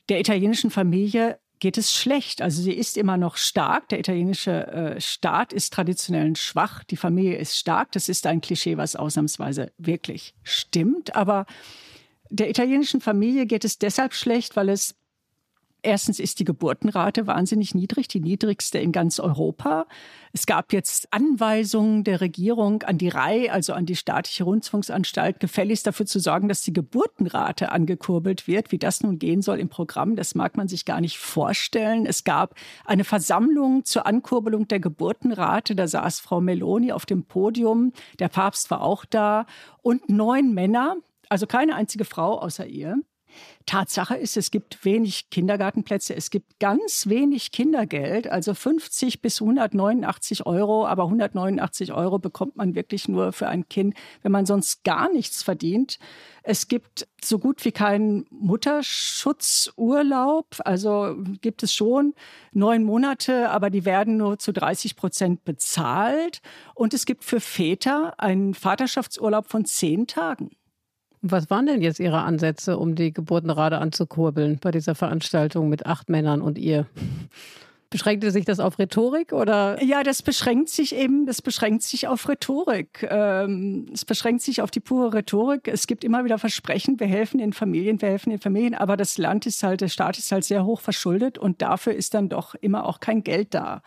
Der italienischen Familie geht es schlecht. Also sie ist immer noch stark. Der italienische äh, Staat ist traditionell schwach. Die Familie ist stark. Das ist ein Klischee, was ausnahmsweise wirklich stimmt. Aber der italienischen Familie geht es deshalb schlecht, weil es Erstens ist die Geburtenrate wahnsinnig niedrig, die niedrigste in ganz Europa. Es gab jetzt Anweisungen der Regierung an die RAI, also an die staatliche Rundfunksanstalt, gefälligst dafür zu sorgen, dass die Geburtenrate angekurbelt wird. Wie das nun gehen soll im Programm, das mag man sich gar nicht vorstellen. Es gab eine Versammlung zur Ankurbelung der Geburtenrate. Da saß Frau Meloni auf dem Podium. Der Papst war auch da und neun Männer, also keine einzige Frau außer ihr. Tatsache ist, es gibt wenig Kindergartenplätze, es gibt ganz wenig Kindergeld, also 50 bis 189 Euro, aber 189 Euro bekommt man wirklich nur für ein Kind, wenn man sonst gar nichts verdient. Es gibt so gut wie keinen Mutterschutzurlaub, also gibt es schon neun Monate, aber die werden nur zu 30 Prozent bezahlt. Und es gibt für Väter einen Vaterschaftsurlaub von zehn Tagen. Was waren denn jetzt Ihre Ansätze, um die Geburtenrate anzukurbeln bei dieser Veranstaltung mit acht Männern und ihr? Beschränkte sich das auf Rhetorik oder? Ja, das beschränkt sich eben, das beschränkt sich auf Rhetorik. Ähm, es beschränkt sich auf die pure Rhetorik. Es gibt immer wieder Versprechen, wir helfen den Familien, wir helfen den Familien, aber das Land ist halt, der Staat ist halt sehr hoch verschuldet und dafür ist dann doch immer auch kein Geld da.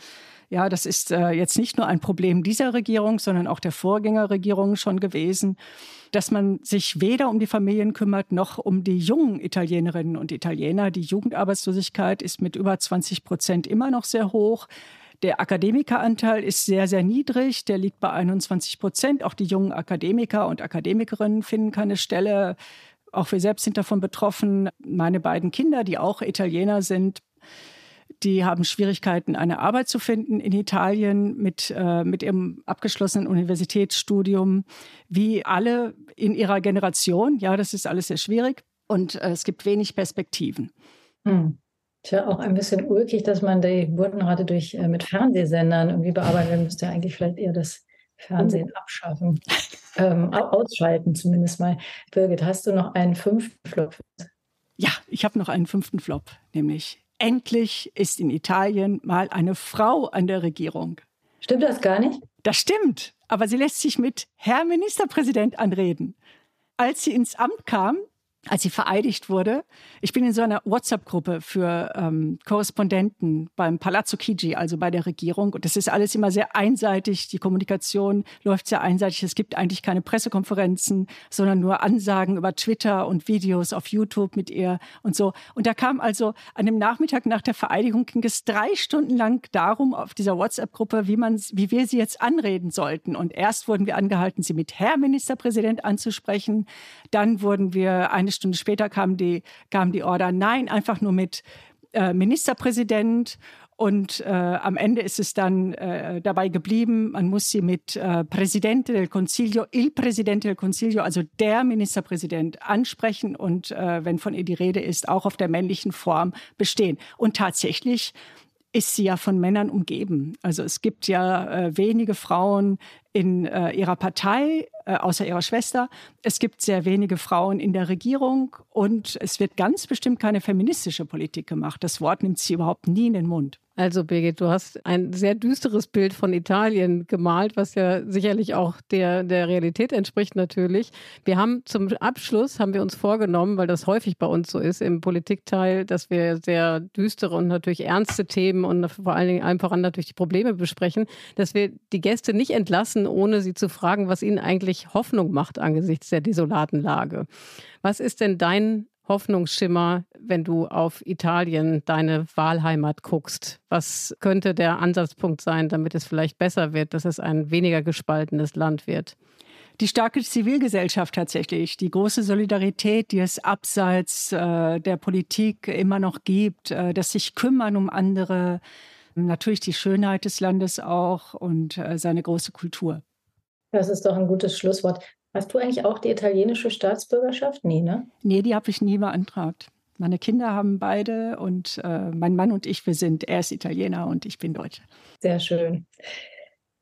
Ja, das ist äh, jetzt nicht nur ein Problem dieser Regierung, sondern auch der Vorgängerregierung schon gewesen dass man sich weder um die Familien kümmert noch um die jungen Italienerinnen und Italiener. Die Jugendarbeitslosigkeit ist mit über 20 Prozent immer noch sehr hoch. Der Akademikeranteil ist sehr, sehr niedrig. Der liegt bei 21 Prozent. Auch die jungen Akademiker und Akademikerinnen finden keine Stelle. Auch wir selbst sind davon betroffen. Meine beiden Kinder, die auch Italiener sind, die haben Schwierigkeiten, eine Arbeit zu finden in Italien mit, äh, mit ihrem abgeschlossenen Universitätsstudium, wie alle in ihrer Generation. Ja, das ist alles sehr schwierig und äh, es gibt wenig Perspektiven. Hm. Tja, auch ein bisschen ulkig, dass man die Geburtenrate durch, äh, mit Fernsehsendern irgendwie bearbeiten. Müsste ja eigentlich vielleicht eher das Fernsehen abschaffen, ähm, ausschalten zumindest mal. Birgit, hast du noch einen fünften Flop? Ja, ich habe noch einen fünften Flop, nämlich endlich ist in Italien mal eine Frau an der Regierung. Stimmt das gar nicht? Das stimmt, aber sie lässt sich mit Herr Ministerpräsident anreden. Als sie ins Amt kam, als sie vereidigt wurde. Ich bin in so einer WhatsApp-Gruppe für ähm, Korrespondenten beim Palazzo Chigi, also bei der Regierung. Und das ist alles immer sehr einseitig. Die Kommunikation läuft sehr einseitig. Es gibt eigentlich keine Pressekonferenzen, sondern nur Ansagen über Twitter und Videos auf YouTube mit ihr und so. Und da kam also an dem Nachmittag nach der Vereidigung ging es drei Stunden lang darum auf dieser WhatsApp-Gruppe, wie man, wie wir sie jetzt anreden sollten. Und erst wurden wir angehalten, sie mit Herr Ministerpräsident anzusprechen. Dann wurden wir eine Stunde später kam die, kam die Order, nein, einfach nur mit äh, Ministerpräsident. Und äh, am Ende ist es dann äh, dabei geblieben, man muss sie mit äh, Presidente del Consiglio, il Presidente del Consiglio, also der Ministerpräsident, ansprechen und äh, wenn von ihr die Rede ist, auch auf der männlichen Form bestehen. Und tatsächlich ist sie ja von Männern umgeben. Also es gibt ja äh, wenige Frauen in äh, ihrer Partei, äh, außer ihrer Schwester. Es gibt sehr wenige Frauen in der Regierung und es wird ganz bestimmt keine feministische Politik gemacht. Das Wort nimmt sie überhaupt nie in den Mund. Also Birgit, du hast ein sehr düsteres Bild von Italien gemalt, was ja sicherlich auch der, der Realität entspricht natürlich. Wir haben zum Abschluss, haben wir uns vorgenommen, weil das häufig bei uns so ist im Politikteil, dass wir sehr düstere und natürlich ernste Themen und vor allen Dingen einfach natürlich die Probleme besprechen, dass wir die Gäste nicht entlassen, ohne sie zu fragen, was ihnen eigentlich Hoffnung macht angesichts der desolaten Lage. Was ist denn dein Hoffnungsschimmer, wenn du auf Italien, deine Wahlheimat, guckst? Was könnte der Ansatzpunkt sein, damit es vielleicht besser wird, dass es ein weniger gespaltenes Land wird? die starke Zivilgesellschaft tatsächlich, die große Solidarität, die es abseits äh, der Politik immer noch gibt, äh, das sich kümmern um andere, natürlich die Schönheit des Landes auch und äh, seine große Kultur. Das ist doch ein gutes Schlusswort. Hast du eigentlich auch die italienische Staatsbürgerschaft? Nee, ne? Nee, die habe ich nie beantragt. Meine Kinder haben beide und äh, mein Mann und ich, wir sind, er ist Italiener und ich bin Deutsche. Sehr schön.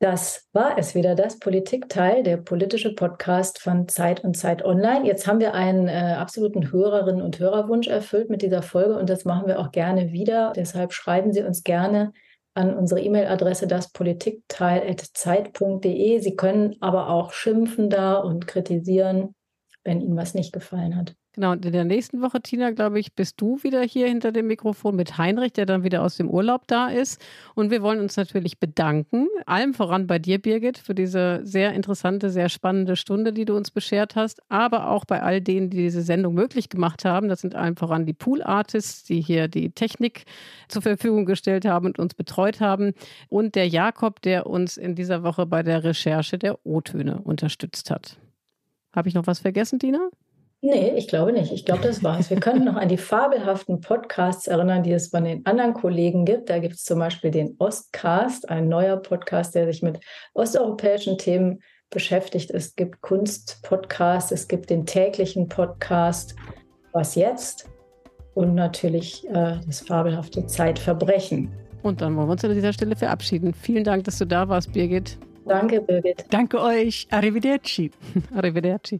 Das war es wieder, das Politikteil, der politische Podcast von Zeit und Zeit Online. Jetzt haben wir einen äh, absoluten Hörerinnen- und Hörerwunsch erfüllt mit dieser Folge und das machen wir auch gerne wieder. Deshalb schreiben Sie uns gerne an unsere E-Mail-Adresse daspolitikteil.zeit.de. Sie können aber auch schimpfen da und kritisieren, wenn Ihnen was nicht gefallen hat. Genau, und in der nächsten Woche, Tina, glaube ich, bist du wieder hier hinter dem Mikrofon mit Heinrich, der dann wieder aus dem Urlaub da ist. Und wir wollen uns natürlich bedanken, allem voran bei dir, Birgit, für diese sehr interessante, sehr spannende Stunde, die du uns beschert hast, aber auch bei all denen, die diese Sendung möglich gemacht haben. Das sind allem voran die Pool Artists, die hier die Technik zur Verfügung gestellt haben und uns betreut haben. Und der Jakob, der uns in dieser Woche bei der Recherche der O-Töne unterstützt hat. Habe ich noch was vergessen, Tina? Nee, ich glaube nicht. Ich glaube, das war's. Wir können noch an die fabelhaften Podcasts erinnern, die es von den anderen Kollegen gibt. Da gibt es zum Beispiel den Ostcast, ein neuer Podcast, der sich mit osteuropäischen Themen beschäftigt. Es gibt Kunstpodcasts, es gibt den täglichen Podcast Was jetzt und natürlich äh, das fabelhafte Zeitverbrechen. Und dann wollen wir uns an dieser Stelle verabschieden. Vielen Dank, dass du da warst, Birgit. Danke, Birgit. Danke euch. Arrivederci. Arrivederci.